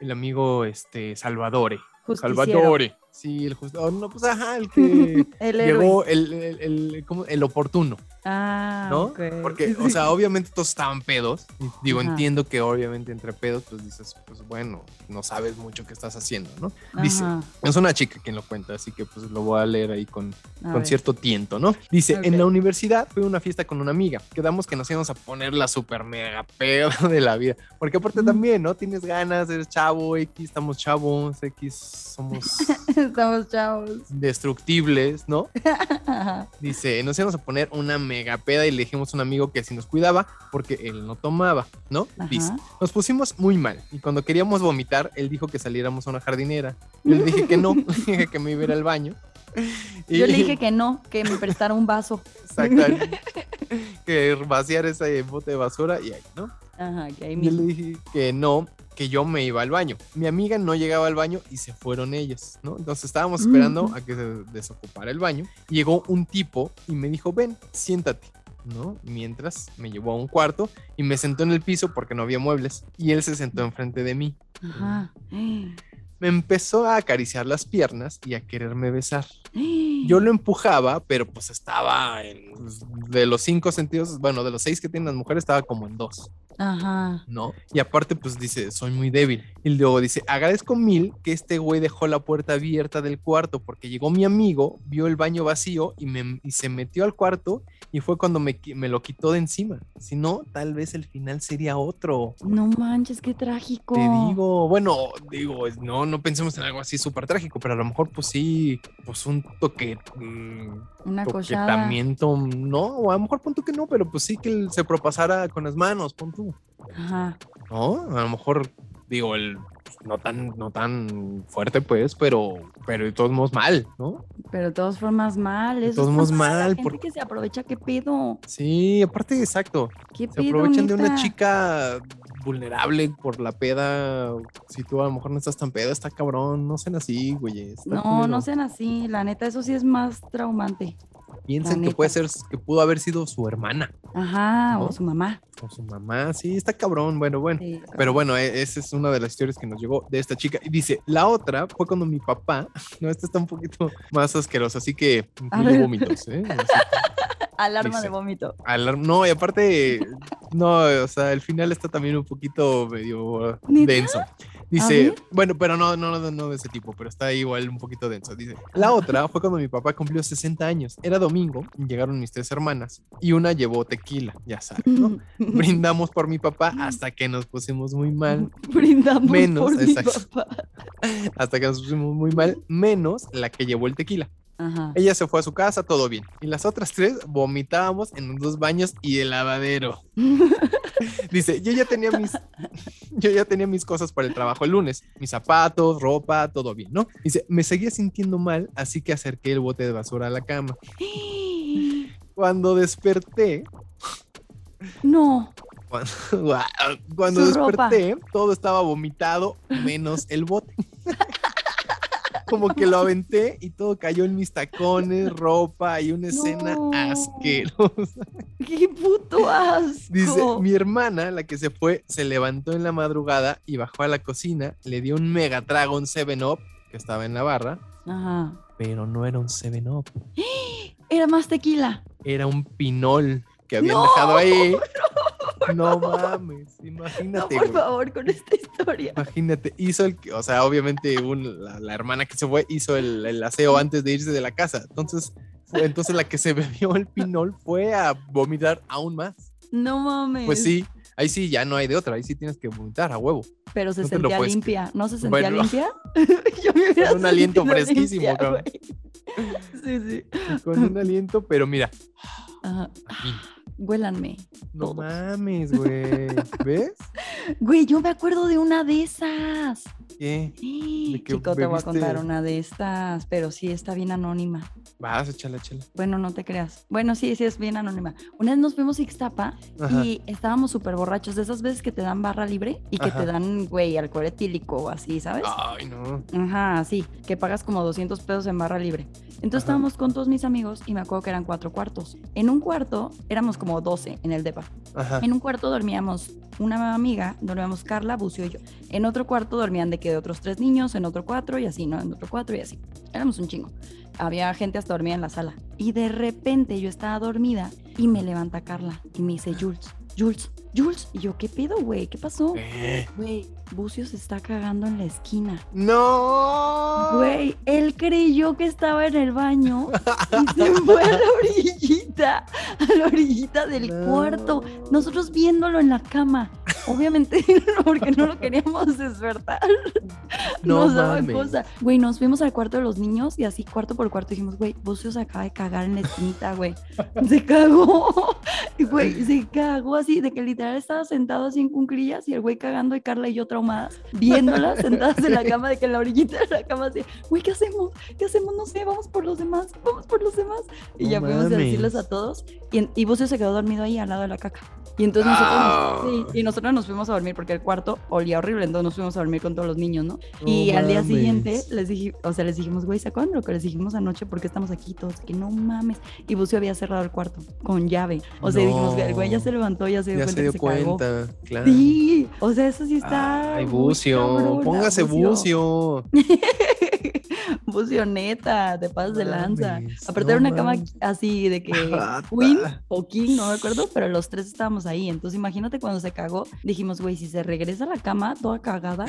el amigo, este, Salvadore. Justiciero. Salvadore. Sí, el justo. oh, no, pues ajá, el que El llegó, el, el, el- ¿cómo? el oportuno. Ah, ¿no? Porque, o sea, obviamente todos estaban pedos. Digo, Ajá. entiendo que obviamente entre pedos, pues dices, pues bueno, no sabes mucho qué estás haciendo, ¿no? Dice, Ajá, es una chica quien lo cuenta, así que pues lo voy a leer ahí con, con cierto tiento, ¿no? Dice, en la universidad fui a una fiesta con una amiga. Quedamos que nos íbamos a poner la super mega peda de la vida. Porque aparte Mm. también, ¿no? Tienes ganas, eres chavo, X, estamos chavos, X, somos Estamos chavos. destructibles, ¿no? Dice, nos íbamos a poner una mega peda y le dijimos a un amigo que si nos cuidaba porque él no tomaba, ¿no? Dice, Ajá. nos pusimos muy mal y cuando queríamos vomitar, él dijo que saliéramos a una jardinera. Yo le dije que no, dije que me iba a ir al baño. Y- Yo le dije que no, que me prestara un vaso. Exactamente. que vaciar ese bote de basura y ahí, ¿no? Ajá, que ahí Yo mismo. le dije que no, que yo me iba al baño. Mi amiga no llegaba al baño y se fueron ellas, ¿no? Entonces estábamos esperando Mm. a que se desocupara el baño. Llegó un tipo y me dijo, ven, siéntate. ¿no? Mientras me llevó a un cuarto y me sentó en el piso porque no había muebles y él se sentó enfrente de mí. Ajá. Me empezó a acariciar las piernas y a quererme besar. Yo lo empujaba, pero pues estaba en, pues, de los cinco sentidos, bueno, de los seis que tienen las mujeres, estaba como en dos. Ajá. ¿no? Y aparte, pues dice, soy muy débil. Y luego dice, agradezco mil que este güey dejó la puerta abierta del cuarto porque llegó mi amigo, vio el baño vacío y, me, y se metió al cuarto y fue cuando me, lo quitó de encima. Si no, tal vez el final sería otro. No manches, qué trágico. Te digo, bueno, digo, no, no pensemos en algo así súper trágico, pero a lo mejor pues sí, pues un toque, mm, Una toquetamiento, no, o a lo mejor punto que no, pero pues sí que él se propasara con las manos, pon tú. Ajá. ¿no? A lo mejor, digo, el pues, no tan, no tan fuerte, pues, pero, pero de todos modos mal, ¿no? Pero de todas formas mal. De todos modos mal, la gente porque- que se aprovecha, ¿qué pedo? Sí, aparte, exacto. ¿Qué Se pedo, aprovechan de una chica vulnerable por la peda. Si tú a lo mejor no estás tan peda, está cabrón. No sean así, güey. No, culero. no sean así. La neta, eso sí es más traumante. Piensen que puede ser, que pudo haber sido su hermana Ajá, ¿No? o su mamá. o su mamá. Sí, está cabrón. Bueno, bueno. Sí, Pero bueno, e- esa es una de las historias que nos llegó de esta chica. Y dice, la otra fue cuando mi papá, no, esta está un poquito más asquerosa, así que incluye vómitos, ¿eh? Así, Alarma dice- de vómito. alar- no, y aparte, no, o sea, el final está también un poquito medio denso. Dice, bueno, pero no, no, no, no de ese tipo, pero está igual un poquito denso. Dice, la otra fue cuando mi papá cumplió 60 años. Era domingo, llegaron mis tres hermanas y una llevó tequila, ya sabes, ¿no? Brindamos por mi papá hasta que nos pusimos muy mal. Brindamos Menos, por mi papá. hasta que nos pusimos muy mal, menos la que llevó el tequila. Ajá. Ella se fue a su casa, todo bien. Y las otras tres vomitábamos en los dos baños y el lavadero. Dice, yo ya tenía mis yo ya tenía mis cosas para el trabajo el lunes, mis zapatos, ropa, todo bien, ¿no? Dice, me seguía sintiendo mal, así que acerqué el bote de basura a la cama. Cuando desperté, No, cuando, cuando Su ropa. desperté, todo estaba vomitado menos el bote. Como que lo aventé y todo cayó en mis tacones, ropa y una escena No. asquerosa. qué puto asco. Dice, mi hermana, la que se fue, se levantó en la madrugada y bajó a la cocina, le dio un mega trago, un 7-Up, que estaba en la barra, Ajá. pero no era un 7-Up, Era más tequila. era un pinol que habían No, dejado ahí. por No mames, No, imagínate. por güey. favor, con esta historia. Imagínate, hizo el, que- o sea, obviamente un- la, la hermana que se fue hizo el, el aseo antes de irse de la casa. Entonces, fue- entonces la que se bebió el pinol fue a vomitar aún más. No mames. Pues sí, ahí sí ya no hay de otra, ahí sí tienes que vomitar a huevo. Pero se no sentía limpia. ¿No se sentía Bueno. limpia? Yo me hubiera Con un aliento fresquísimo, limpia, cabrón. Sí, sí. Con un aliento, pero mira, Ajá. aquí. Huélanme. No Todos. mames, güey. ¿Ves? Güey, yo me acuerdo de una de esas. ¿Qué? ¿De qué Chico, te voy a contar una de estas, pero sí está bien anónima. Vas, échala, échala. Bueno, no te creas. Bueno, sí, sí es bien anónima. Una vez nos fuimos a Ixtapa Ajá. y estábamos súper borrachos. De esas veces que te dan barra libre y que Ajá. te dan, güey, alcohol etílico o así, ¿sabes? Ay, no. Ajá, sí, que pagas como 200 pesos en barra libre. Entonces Ajá. estábamos con todos mis amigos y me acuerdo que eran cuatro cuartos. En un cuarto éramos como 12 en el depa. En un cuarto dormíamos una amiga, dormíamos Carla, Bucio y yo. En otro cuarto dormían de que de otros tres niños, en otro cuatro y así, ¿no? En otro cuatro y así. Éramos un chingo. Había gente hasta dormida en la sala. Y de repente yo estaba dormida y me levanta Carla y me dice, Jules, Jules, Jules. Y yo, ¿qué pedo, güey? ¿Qué pasó? ¿Qué? Güey, Bucio se está cagando en la esquina. No. Güey, él creyó que estaba en el baño y se fue a la orillita, a la orillita del No. cuarto. Nosotros viéndolo en la cama. Obviamente, porque no lo queríamos despertar. No nos daba mames. cosa. Güey, nos fuimos al cuarto de los niños y así cuarto por cuarto dijimos, güey, Bucio se acaba de cagar en la esquinita, güey. Se cagó. Y güey, se cagó así, de que literal estaba sentado así en cunclillas y el güey cagando y Carla y yo traumadas, viéndolas sentadas en la cama, de que en la orillita de la cama así, güey, ¿qué hacemos? ¿Qué hacemos? No sé, vamos por los demás, vamos por los demás. Y No ya fuimos a decirles a todos y, y Bucio se quedó dormido ahí al lado de la caca. Y entonces nosotros, Ah. sí, y nosotros nos fuimos a dormir porque el cuarto olía horrible, entonces nos fuimos a dormir con todos los niños, ¿no? y No al día siguiente les dije, o sea, les dijimos, güey, ¿se acuerdan lo que les dijimos anoche? porque estamos aquí todos? Que no mames. Y Bucio había cerrado el cuarto con llave. O sea, dijimos, el güey ya se levantó, ya se dio Ya cuenta se dio que se cagó. cuenta, claro. Sí, o sea, eso sí está. Ay, bucio, póngase bucio. bucio, neta, te pasas de lanza. Aparte era no una cama así de que. Queen o King, no me acuerdo, pero los tres estábamos ahí. Entonces imagínate cuando se cagó, dijimos, güey, si se regresa a la cama toda cagada,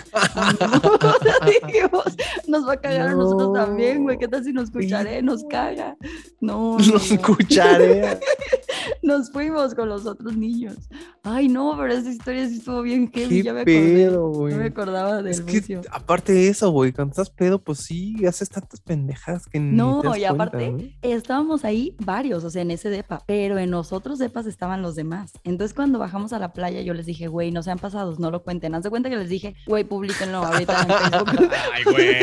no. Dijimos, nos va a cagar a nosotros también, güey. ¿Qué tal si nos escucharé? Nos caga. No, no, Los no. escucharé. Nos fuimos con los otros niños. Ay, no, pero esa historia sí estuvo bien heavy. ¿Qué Ya me acordé. pedo, No me acordaba del Es que aparte de eso, güey, cuando estás pedo, pues sí, haces tantas pendejas que ni No, te das y aparte. Estábamos ahí varios, o sea, en ese depa, pero en los otros depas estaban los demás. Entonces, cuando bajamos a la playa, yo les dije, güey, no sean pasados, no lo cuenten. Haz de cuenta que les dije, güey, publíquenlo ahorita en Facebook. Ay, güey.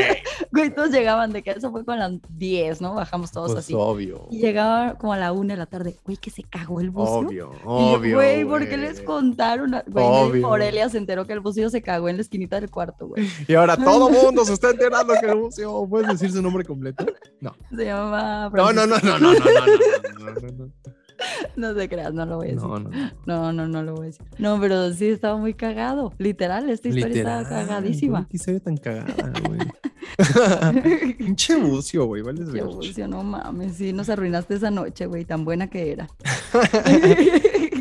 Güey, todos llegaban de que eso fue con las 10, ¿no? Bajamos todos pues así. obvio. Y llegaba como a la 1 de la tarde, güey, que se cagó el bucio. Obvio, obvio. Y, güey, ¿por qué les contaron? A... Güey, Aurelia se enteró que el bucio se cagó en la esquinita del cuarto, güey. Y ahora todo mundo se está enterando que el bucio. ¿Puedes decir su nombre completo? No. Se llama. Francisco. no, no, no, no, no, no, no, no. no, no, no No te creas, no lo voy a decir. No, no, no. No, no, no lo voy a decir. No, pero sí estaba muy cagado. Literal, esta historia Literal, estaba cagadísima. Qué historia tan cagada, güey. Pinche bucio, güey, vale. Qué bucio, no mames, sí, nos arruinaste esa noche, güey, tan buena que era.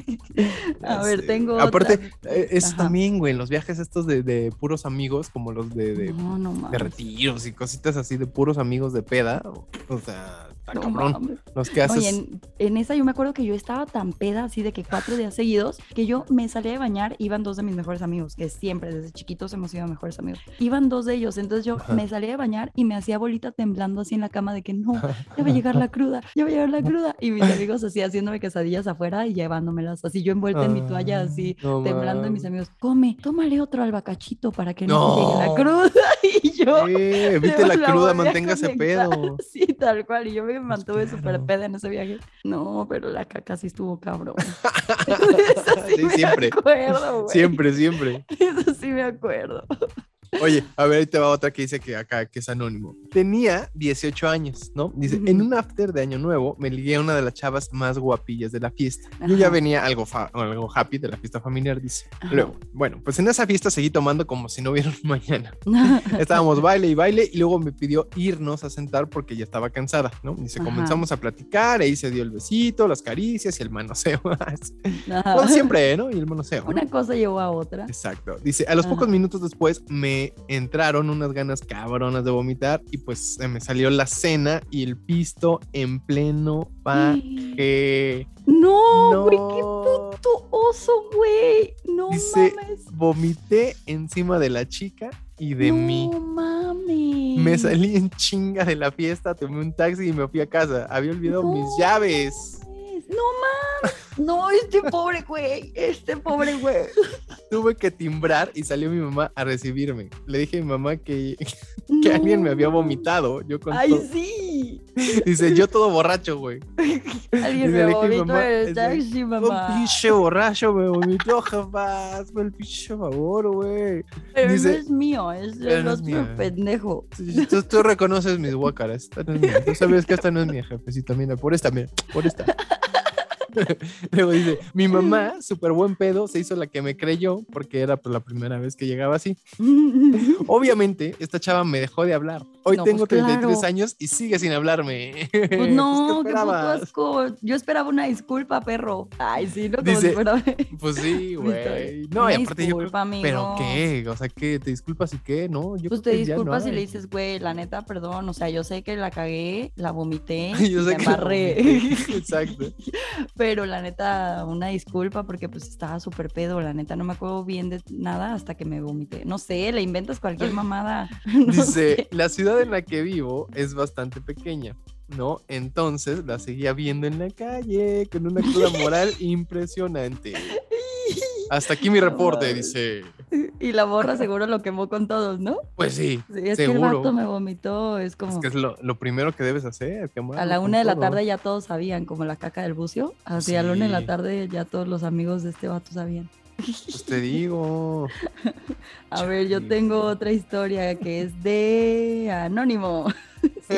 A ver, tengo Aparte, otra. eh, es Ajá. también, güey, en los viajes estos de, de puros amigos, como los de, de, No, no de retiros y cositas así de puros amigos de peda. O sea, No cabrón. mames. Los que haces. Oye, en, en esa yo me acuerdo que yo estaba tan peda, así de que cuatro días seguidos, que yo me salía de bañar, iban dos de mis mejores amigos, que siempre, desde chiquitos hemos sido mejores amigos. Iban dos de ellos, entonces yo Ajá. me salía de bañar y me hacía bolita temblando así en la cama de que no, ya va a llegar la cruda, ya va a llegar la cruda. Y mis amigos así haciéndome quesadillas afuera y llevándomelas, así yo envuelta en mi toalla, así Ah, no temblando. Y mis amigos, come, tómale otro albacachito para que no, te llegue la No. cruda. Y yo, Eh, evite la la cruda, manténgase pedo. Sí, tal cual. Y yo me mantuve súper peda en ese viaje. No, pero la caca sí estuvo cabrón. Eso sí, Sí, me siempre. acuerdo. Siempre, siempre. Eso sí me acuerdo. Oye, a ver, ahí te va otra que dice que acá, que es anónimo. Tenía 18 años, ¿no? Dice, Ujú. en un after de Año Nuevo me ligué a una de las chavas más guapillas de la fiesta. Yo ya Ajá. venía algo, algo happy de la fiesta familiar, dice. Ajá. Luego, bueno, pues en esa fiesta seguí tomando como si no hubiera mañana. Estábamos baile y baile y luego me pidió irnos a sentar porque ya estaba cansada, ¿no? Dice, Ajá. comenzamos a platicar, ahí se dio el besito, las caricias y el manoseo. Ajá. Como siempre, ¿no? Y el manoseo. ¿no? Una cosa llevó a otra. Exacto. Dice, a los pocos Ajá. minutos después me entraron unas ganas cabronas de vomitar y pues se me salió la cena y el pisto en pleno paje. No, güey, qué No. puto oso, güey. No Dice, mames. Vomité encima de la chica y de no mí. mames. Me salí en chinga de la fiesta, tomé un taxi y me fui a casa. Había olvidado mis No llaves. mames, No mames. No, este pobre güey. Este pobre güey. Tuve que timbrar y salió mi mamá a recibirme. Le dije a mi mamá que, que alguien me había vomitado. Yo con Ay, todo- sí. Dice, yo todo borracho, güey. Alguien me vomitó mamá, en el Un pinche borracho me vomitó, jefa. Hazme el pinche favor, güey. Pero dice- no es mío, es el otro pendejo. Tú, tú reconoces mis guacaras. Esta no es mía. Tú sabes que esta no es mía, jefecita. Mira, por esta, mira, por esta. Luego dice, mi mamá, súper buen pedo, se hizo la que me creyó porque era pues, la primera vez que llegaba así. Obviamente, esta chava me dejó de hablar. Hoy No, tengo pues, 33 claro. años y sigue sin hablarme. Pues no, ¿qué qué asco. Yo esperaba una disculpa, perro. Ay, sí, no como Dice, fuera. Pues sí, güey. No, y aparte yo creo, disculpa, ¿pero amigo. qué? O sea, ¿qué? ¿Te disculpas y qué? No, yo Pues te no disculpas y le dices, güey, la neta, perdón. O sea, yo sé que la cagué, la vomité, Yo y sé me que embarré. Exacto. Pero la neta, una disculpa porque pues estaba súper pedo. La neta, no me acuerdo bien de nada hasta que me vomité. No sé, le inventas cualquier mamada. No Dice, sé. la ciudad en la que vivo es bastante pequeña, ¿no? Entonces la seguía viendo en la calle con una cruda moral impresionante. Hasta aquí mi reporte, dice. Y la borra seguro lo quemó con todos, ¿no? Pues sí, Sí, es que el seguro. vato me vomitó, es como... Es que es lo, lo primero que debes hacer. A la una de la todo. tarde ya todos sabían, como la caca del bucio. Así a la una de la Sí. tarde ya todos los amigos de este vato sabían. Pues te digo. A ver, yo tengo otra historia que es de Anónimo.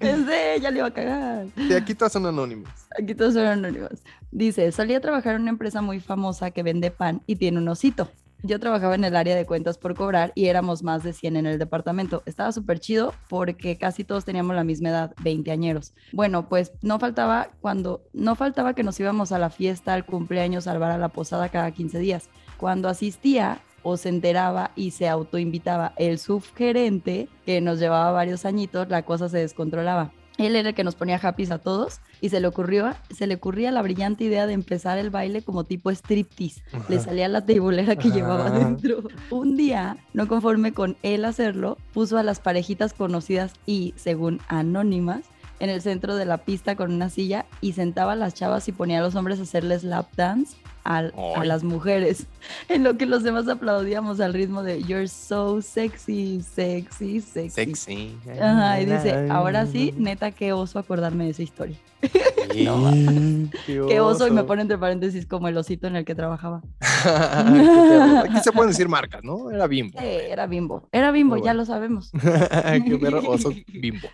Es de, ya le iba a cagar. De aquí todas son anónimos. Aquí todos son anónimos. Dice, salí a trabajar en una empresa muy famosa que vende pan y tiene un osito. Yo trabajaba en el área de cuentas por cobrar y éramos más de 100 en el departamento. Estaba súper chido porque casi todos teníamos la misma edad, 20 añeros. Bueno, pues no faltaba cuando, no faltaba que nos íbamos a la fiesta, al cumpleaños, al bar, a la posada cada 15 días. Cuando asistía, o se enteraba y se autoinvitaba el subgerente, que nos llevaba varios añitos, la cosa se descontrolaba. Él era el que nos ponía happy a todos y se le ocurrió, se le ocurría la brillante idea de empezar el baile como tipo striptease. Le salía la tebulera que llevaba dentro. Un día, no conforme con él hacerlo, puso a las parejitas conocidas y, según anónimas, en el centro de la pista con una silla y sentaba a las chavas y ponía a los hombres a hacerles lap dance a las mujeres, en lo que los demás aplaudíamos al ritmo de You're so sexy, sexy, sexy. Sexy. Ajá, y dice, ahora sí, neta, qué oso acordarme de esa historia. qué, oso. y me pone entre paréntesis como el osito en el que trabajaba. Aquí se pueden decir marcas, ¿no? Era bimbo. Sí, era bimbo. Era bimbo, ya lo sabemos. qué perro oso bimbo.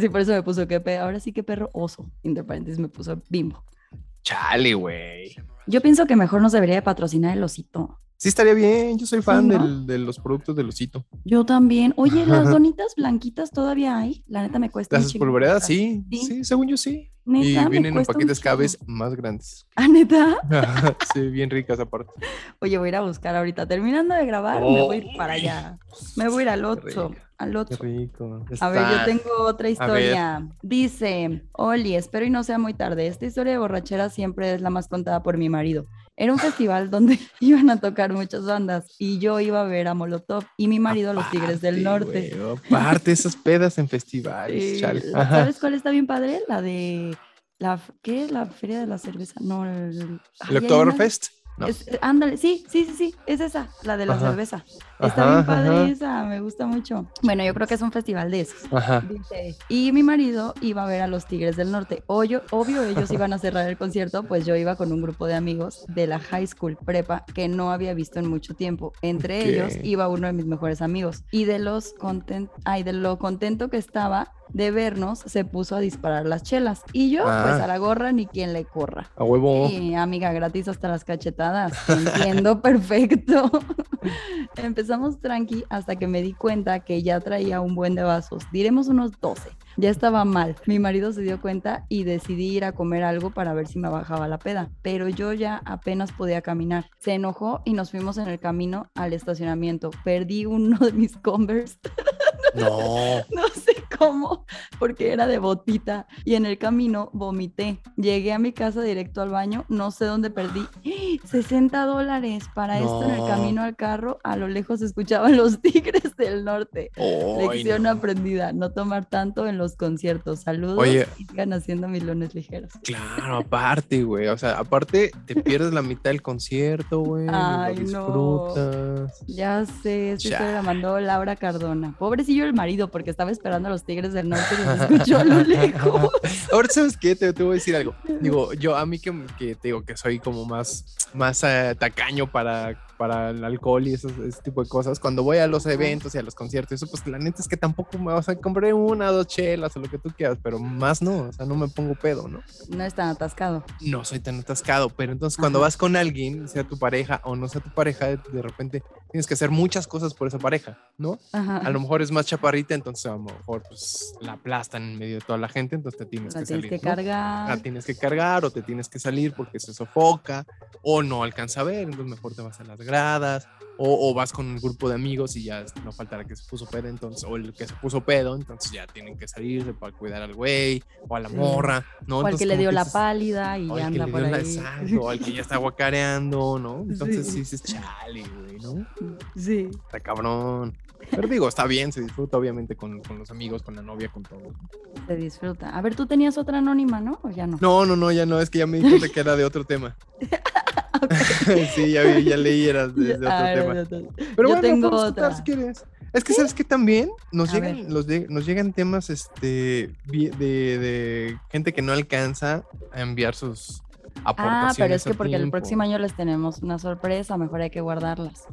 Sí, por eso me puso que ahora sí que perro oso. Entre paréntesis me puso bimbo. Chale, güey. Yo pienso que mejor nos debería de patrocinar el osito. Sí, estaría bien. Yo soy fan de los productos del osito. Yo también. Oye, las donitas blanquitas todavía hay. La neta me cuesta. Las espolvoreadas, sí, sí. según yo sí. y vienen en paquetes cada vez más grandes. ¿Ah, neta? sí, bien ricas aparte. Oye, voy a ir a buscar ahorita. Terminando de grabar, me voy a ir para allá. Me voy a ir al otro al otro. rico. A ver, yo tengo otra historia. Dice, Oli, espero y no sea muy tarde. Esta historia de borrachera siempre es la más contada por mi marido. Era un festival donde iban a tocar muchas bandas y yo iba a ver a Molotov y mi marido a los Tigres del Norte. aparte, esas pedas en festivales. ¿Sabes cuál está bien padre? La de la ¿qué es la feria de la cerveza? No, el, el Oktoberfest. Eh, ándale, sí, sí, sí, sí, es esa, la de la cerveza. Está bien padre esa, me gusta mucho. Bueno, yo creo que es un festival de esos. y mi marido iba a ver a los Tigres del Norte. Obvio, obvio, ellos iban a cerrar el concierto, pues yo iba con un grupo de amigos de la high school prepa que no había visto en mucho tiempo. Entre ellos iba uno de mis mejores amigos. Y de los content ay, de lo contento que estaba, de vernos, se puso a disparar las chelas. Y yo, pues ah. a la gorra, ni quien le corra. A huevo. Y amiga, gratis hasta las cachetadas. Entiendo perfecto. Empezamos tranqui hasta que me di cuenta que ya traía un buen de vasos. Diremos unos 12. Ya estaba mal. Mi marido se dio cuenta y decidí ir a comer algo para ver si me bajaba la peda. Pero yo ya apenas podía caminar. Se enojó y nos fuimos en el camino al estacionamiento. Perdí uno de mis Converse. No. no sé cómo, porque era de botita. Y en el camino vomité. Llegué a mi casa directo al baño, no sé dónde perdí. 60 dólares para esto en el camino al carro. A lo lejos escuchaban los tigres del norte. Lección aprendida, no tomar tanto en los conciertos. Saludos Oye, y sigan haciendo milones ligeros. Claro, aparte, güey. O sea, aparte te pierdes la mitad del concierto, güey. Ay, disfrutas. Ya sé, sí se la mandó Laura Cardona. Pobrecillo el marido, porque estaba esperando a los Tigres del Norte y los escuchó a lo lejos. Ahora, ¿sabes qué? Te, voy a decir algo. Digo, yo a mí que, que te digo que soy como más, más uh, tacaño para para el alcohol y ese tipo de cosas. Cuando voy a los eventos y a los conciertos, eso pues la neta es que tampoco me vas a comprar una, dos chelas o lo que tú quieras, pero más no, o sea, no me pongo pedo, ¿no? No es tan atascado. No soy tan atascado, pero entonces cuando vas con alguien, sea tu pareja o no sea tu pareja, de repente tienes que hacer muchas cosas por esa pareja, ¿no? A lo mejor es más chaparrita, entonces a lo mejor pues la aplastan en medio de toda la gente, entonces te tienes que tienes salir. que cargar. La tienes que cargar o te tienes que salir porque se sofoca o no alcanza a ver, entonces mejor te vas a las gradas, o, vas con un grupo de amigos y ya no faltará que se puso pedo, entonces, o el que se puso pedo, entonces ya tienen que salir para cuidar al güey o a la morra, ¿no? O al que le dio la pálida y ya anda por ahí. o al que ya está guacareando, ¿no? Entonces sí, sí es chale, güey, ¿no? Sí. Está cabrón. Pero digo, está bien, se disfruta obviamente con, con, los amigos, con la novia, con todo. Se disfruta. A ver, tú tenías otra anónima, ¿no? ¿O ya no? No, no, no, ya no, es que ya me di cuenta que era de otro tema. sí, ya, ya leí, era de, otro tema. Pero bueno, tengo otra. si quieres. Es que, ¿sabes que También nos llegan, los nos llegan temas este, de, de, gente que no alcanza a enviar sus aportaciones. Ah, pero es que porque el próximo año les tenemos una sorpresa, mejor hay que guardarlas.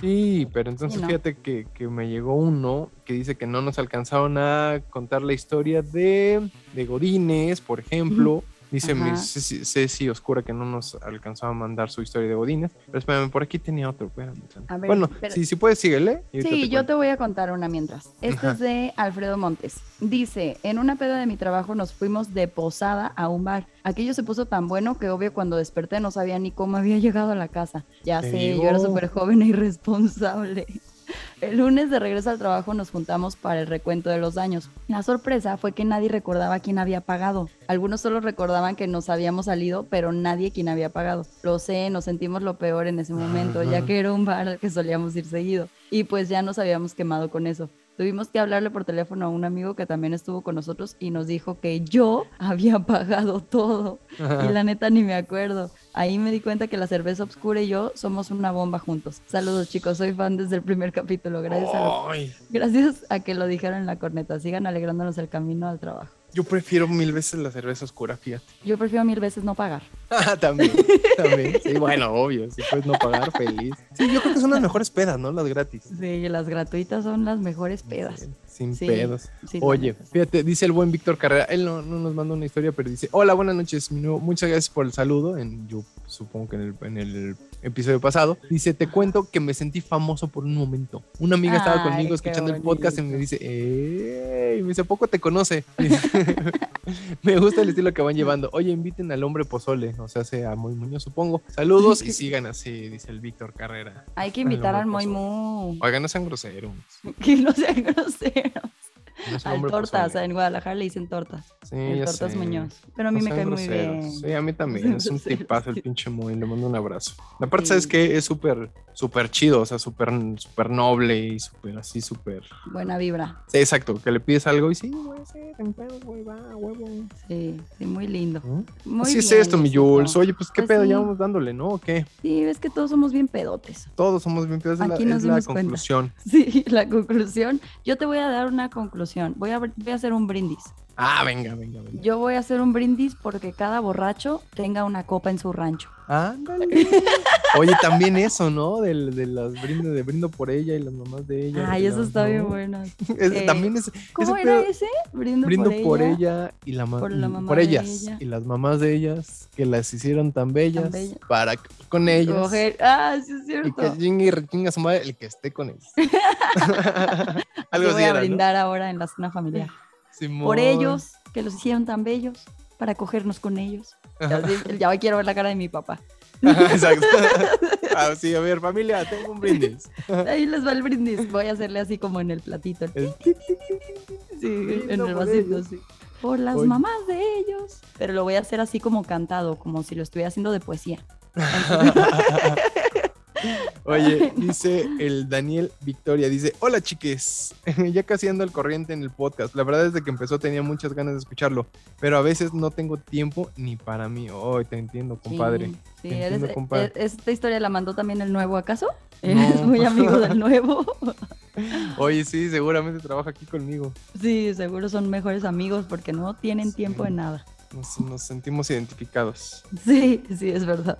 Sí, pero entonces fíjate que, que, me llegó uno que dice que no nos alcanzaron a contar la historia de, de Godines, por ejemplo Dice mi. Ceci Ceci Oscura que no nos alcanzó a mandar su historia de Godines. Pero espérame, por aquí tenía otro. espérame, ver, bueno, si, si puedes, síguele. Sí, yo te voy a contar una mientras. Ajá. es de Alfredo Montes. Dice, en una peda de mi trabajo nos fuimos de posada a un bar. Aquello se puso tan bueno que obvio cuando desperté no sabía ni cómo había llegado a la casa. Ya sé, yo era súper joven e irresponsable. El lunes de regreso al trabajo nos juntamos para el recuento de los daños. La sorpresa fue que nadie recordaba quién había pagado. Algunos solo recordaban que nos habíamos salido, pero nadie quién había pagado. Lo sé, nos sentimos lo peor en ese momento, ya que era un bar al que solíamos ir seguido. Y pues ya nos habíamos quemado con eso. Tuvimos que hablarle por teléfono a un amigo que también estuvo con nosotros y nos dijo que yo había pagado todo. Ajá. Y la neta ni me acuerdo. Ahí me di cuenta que la cerveza oscura y yo somos una bomba juntos. Saludos chicos, soy fan desde el primer capítulo. Gracias a, lo- gracias a que lo dijeron en la corneta. Sigan alegrándonos el camino al trabajo. Yo prefiero mil veces la cerveza oscura, fíjate. Yo prefiero mil veces no pagar. Ah, también, también. Sí, bueno, obvio. Si puedes no pagar, feliz. Sí, yo creo que son las mejores pedas, ¿no? Las gratis. Sí, las gratuitas son las mejores pedas. Sin Sí, pedos. sí, Oye, fíjate, dice el buen Víctor Carrera, él no, no nos mandó una historia, pero dice, hola, buenas noches, mi nuevo- muchas gracias por el saludo, en, yo supongo que en el, en el episodio pasado. Dice, te cuento que me sentí famoso por un momento. Una amiga estaba conmigo escuchando el podcast y me dice, ¡Ey! Me dice, ¿a poco te conoce? me gusta el estilo que van llevando. Oye, inviten al hombre pozole, o sea, sea muy muñoz, supongo. Saludos y sigan así, dice el Víctor Carrera. Hay que invitar al Moy. Mu. Oigan, no sean groseros. Que no sean groseros. Instagram. Es Al tortas, pozole. en Guadalajara le dicen tortas. Sí, el tortas sé. Muñoz. Pero a mí No me cae muy bien. Sí, a mí también. Es un tipazo el pinche Moy. Le mando un abrazo. Aparte, Sí. ¿sabes qué? Es súper, súper chido. O sea, súper, súper noble y súper así, súper. Buena vibra. Sí, exacto. Que le pides algo y sí, güey, sí, pedo, güey, va, huevo. Sí, sí, muy lindo. ¿No? Muy Así es bien, esto, mi. Jules. Oye, pues qué Pues pedo, sí. ya vamos dándole, ¿no? ¿O qué? Sí, ves que todos somos bien pedotes. Todos somos bien pedos. Es la, Aquí nos es la dimos cuenta. conclusión. Sí, la conclusión. Yo te voy a dar una conclusión. Voy a, voy a hacer un brindis. Ah, venga, venga, venga. Yo voy a hacer un brindis porque cada borracho tenga una copa en su rancho. Ándale. Oye, también eso, ¿no? De las brindo, de brindo por ella y las mamás de ella. Ay, eso las- está bien ¿no? bueno. Es- Eh, también es, ¿Cómo ese era ese? Brindo, brindo por, por ella. ella, y la por la y mamá por ellas ella. y las mamás de ellas que las hicieron tan bellas bellas. para que- con ellas Coger- Ah, sí es y cierto. que chingue y rechinga a su madre el que esté con ellas algo Yo así voy a era, ¿no? brindar ahora en la cena familiar. Simón. Por ellos, que los hicieron tan bellos, para cogernos con ellos. Ya, ya quiero ver la cara de mi papá. Ajá, exacto ah, sí, a ver familia tengo un brindis Ahí les va el brindis. Voy a hacerle así como en el platito. el Sí, en el vasito, sí. Por las mamás de ellos. Pero lo voy a hacer así como cantado, como si lo estuviera haciendo de poesía. Oye, dice el Daniel Victoria, dice, hola chiques, ya casi ando al corriente en el podcast. La verdad desde que empezó tenía muchas ganas de escucharlo, pero a veces no tengo tiempo ni para mí. Oh, te entiendo, compadre. Sí, sí, Te eres- entiendo, compadre. e- ¿Esta historia la mandó también el nuevo acaso? No. ¿Eres muy amigo del nuevo? Oye, sí, seguramente trabaja aquí conmigo. Sí, seguro son mejores amigos porque no tienen tiempo de nada. Nos, nos sentimos identificados. Sí, sí, es verdad.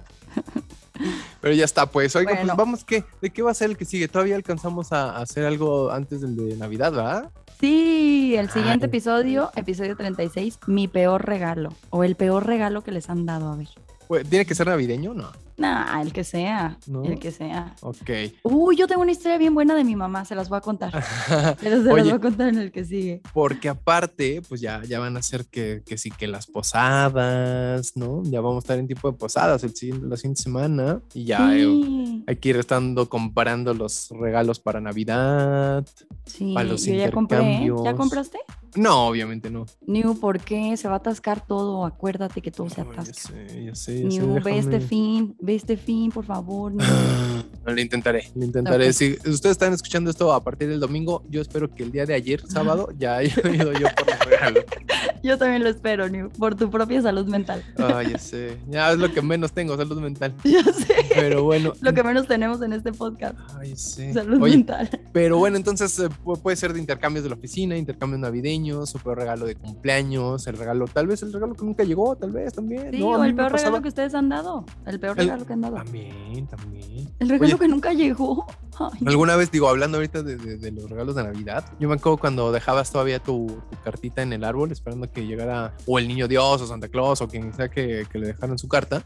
Pero ya está, pues. Oiga, Bueno. pues vamos, ¿qué? ¿De qué va a ser el que sigue? Todavía alcanzamos a a hacer algo antes del de Navidad, ¿verdad? Sí, el siguiente Ay. episodio, episodio 36, mi peor regalo. O el peor regalo que les han dado, a ver. Pues, ¿Tiene que ser navideño o no? Nah, el que sea, ¿No? el que sea. Ok. Uy, yo tengo una historia bien buena de mi mamá, se las voy a contar. Pero se las voy a contar en el que sigue. Porque aparte, pues ya, ya van a ser que, que sí, que las posadas, ¿no? Ya vamos a estar en tipo de posadas el siguiente, la siguiente semana. Y ya eh, sí, hay que ir estando comparando los regalos para Navidad. sí, para los yo ya compré. ¿eh? ¿Ya compraste? No, obviamente no. New, ¿por qué? Se va a atascar todo. Acuérdate que todo se ya atasca. sé, ya sé, ya sé, New, ve este fin, ve este fin, por favor. No, lo intentaré, lo intentaré. Si ustedes están escuchando esto a partir del domingo, yo espero que el día de ayer, sábado, ya haya ido yo por los regalos. Yo también lo espero, New, por tu propia salud mental. Ay, ya sé. Ya es lo que menos tengo, salud mental. Ya sé. Pero bueno. Lo que menos tenemos en este podcast. Ay, sí. Salud Oye, mental. pero bueno, entonces eh, pu- puede ser de intercambios de la oficina, intercambios navideños, su peor regalo de cumpleaños, el regalo, tal vez el regalo que nunca llegó, tal vez también. Sí, No, o el peor regalo que ustedes han dado. El peor El- regalo que han dado. También, también. El regalo Oye, que nunca llegó. Ay, Alguna vez, digo, hablando ahorita de, de- de los regalos de Navidad, yo me acuerdo cuando dejabas todavía tu, tu cartita en el árbol esperando que llegara o el niño Dios o Santa Claus o quien sea que, que le dejaran su carta.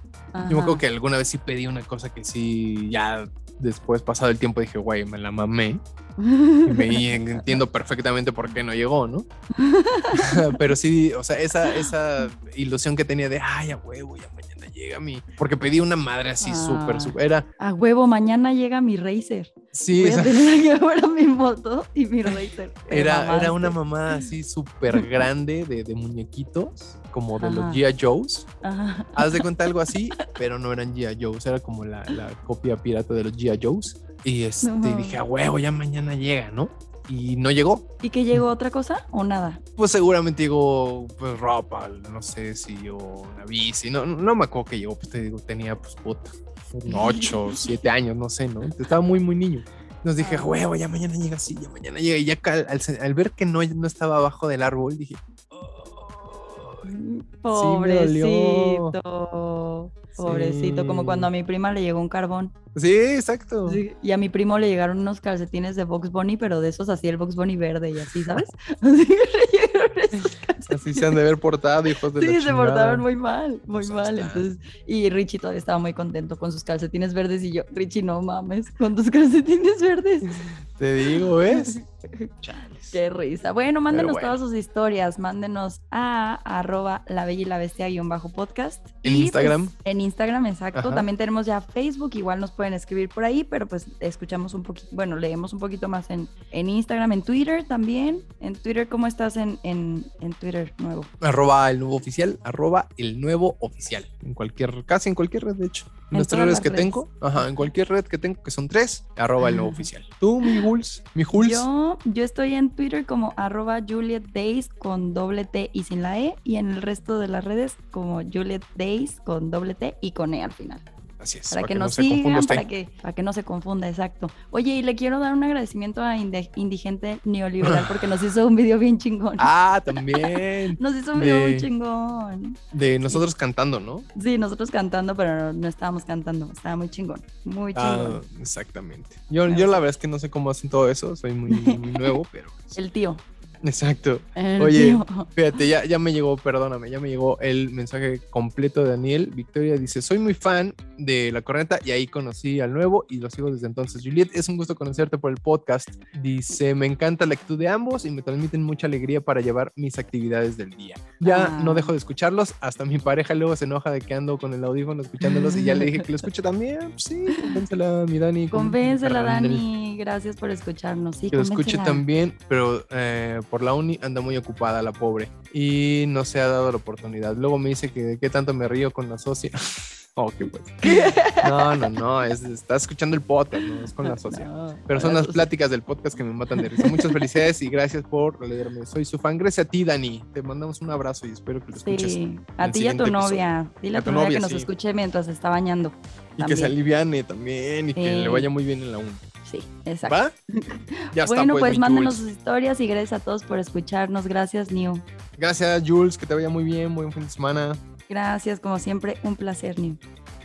Yo me acuerdo que alguna vez sí pedí una cosa que sí, ya después, pasado el tiempo, dije, güey, me la mamé. Y me entiendo perfectamente por qué no llegó, ¿no? Pero sí, o sea, esa, esa ilusión que tenía de, ay, a huevo, ya mañana llega mi. Porque pedí una madre así súper, Ah. súper. Era, A huevo, mañana llega mi Racer. sí, Voy a esa- tener que ahora mi moto y mi Racer. Era, era una mamá así súper grande de, de muñequitos, como de Ajá. los G.I. Joes. Ajá. Haz de cuenta algo así, pero no eran G.I. Joes, era como la, la copia pirata de los G.I. Joes. Y este, No dije, a huevo, ya mañana llega, ¿no? Y no llegó. ¿Y que llegó otra cosa o nada? Pues seguramente llegó pues ropa, no sé si llegó una bici, no, no me acuerdo que llegó, pues te digo, tenía pues puta, 8, 7 años, no sé, ¿no? Estaba muy, muy niño. Nos dije, Ah. huevo, ya mañana llega, sí, ya mañana llega. Y ya al, al- al ver que no, no estaba abajo del árbol, dije, Dolió. Pobrecito. Pobrecito, como cuando a mi prima le llegó un carbón. sí, exacto. Sí, Y a mi primo le llegaron unos calcetines de Box Bunny, pero de esos así el Box Bunny verde y así, ¿sabes? Así Así se han de haber portado, hijos de la Sí, se chingada. portaron muy mal, muy Pues mal. Entonces, y Richie todavía estaba muy contento con sus calcetines verdes y yo, Richie, no mames, con tus calcetines verdes. Te digo, ¿ves? Qué risa. Bueno, mándenos bueno. todas sus historias, mándenos a arroba la bella y la bestia guion bajo podcast. En Y, Instagram. pues, en Instagram, exacto. Ajá. También tenemos ya Facebook, igual nos pueden escribir por ahí, pero pues escuchamos un poquito, bueno, leemos un poquito más en, en Instagram, en Twitter también. En Twitter, ¿cómo estás en, en, en Twitter nuevo? Arroba el nuevo oficial, arroba el nuevo oficial. En cualquier, casi en cualquier red, de hecho. En Las tres redes las que redes. tengo, ajá, en cualquier red que tengo, que son tres, arroba el nuevo oficial. Tú, mi Jules, mi Jules. Yo, yo estoy en Twitter como arroba Juliet Days con doble T y sin la E, y en el resto de las redes como Juliet Days con doble T y con E al final. Así es. Para, que, no nos se confunda sigan, para que, para que no se confunda, exacto. Oye, y le quiero dar un agradecimiento a Indigente Neoliberal porque nos hizo un video bien chingón. Ah, también. Nos hizo un video muy chingón. De nosotros cantando, ¿no? Sí, nosotros cantando, pero no, no estábamos cantando. Estaba muy chingón. Muy Ah, chingón. exactamente. Yo, yo la verdad es que no sé cómo hacen todo eso, soy muy, muy nuevo, pero... El tío. Exacto. el Oye, tío. Fíjate, ya, ya me llegó, perdóname, ya me llegó el mensaje completo de Daniel. Victoria dice, soy muy fan de La Corneta y ahí conocí al nuevo y lo sigo desde entonces. Juliet, es un gusto conocerte por el podcast. Dice, me encanta la actitud de ambos y me transmiten mucha alegría para llevar mis actividades del día. Ya Ah. no dejo de escucharlos, hasta mi pareja luego se enoja de que ando con el audífono escuchándolos y ya le dije que lo escuche también. Pues sí, convéncela, mi Dani. con- Convéncela, Dani. Gracias por escucharnos. Sí, que lo escuche también, pero eh, por la uni anda muy ocupada la pobre y no se ha dado la oportunidad. Luego me dice que de qué tanto me río con la socia. oh, qué pues. No, no, no, es, está escuchando el podcast, no es con la socia. No, Pero son las pláticas del podcast que me matan de risa. Muchas felicidades y gracias por leerme. Soy su fan. Gracias a ti, Dani. Te mandamos un abrazo y espero que lo escuches. Sí, a ti y a tu novia. Dile a, A tu tu novia, novia, que nos escuche mientras está bañando. Y que se aliviane también y que le vaya muy bien en la uni. Sí, exacto. ¿Va? Ya está, bueno, pues, mi mándenos Jules. sus historias y gracias a todos por escucharnos. Gracias, New. Gracias, Jules. Que te vaya muy bien. Buen fin de semana. Gracias, como siempre, un placer, New.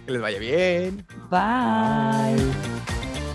Que les vaya bien. Bye. Bye.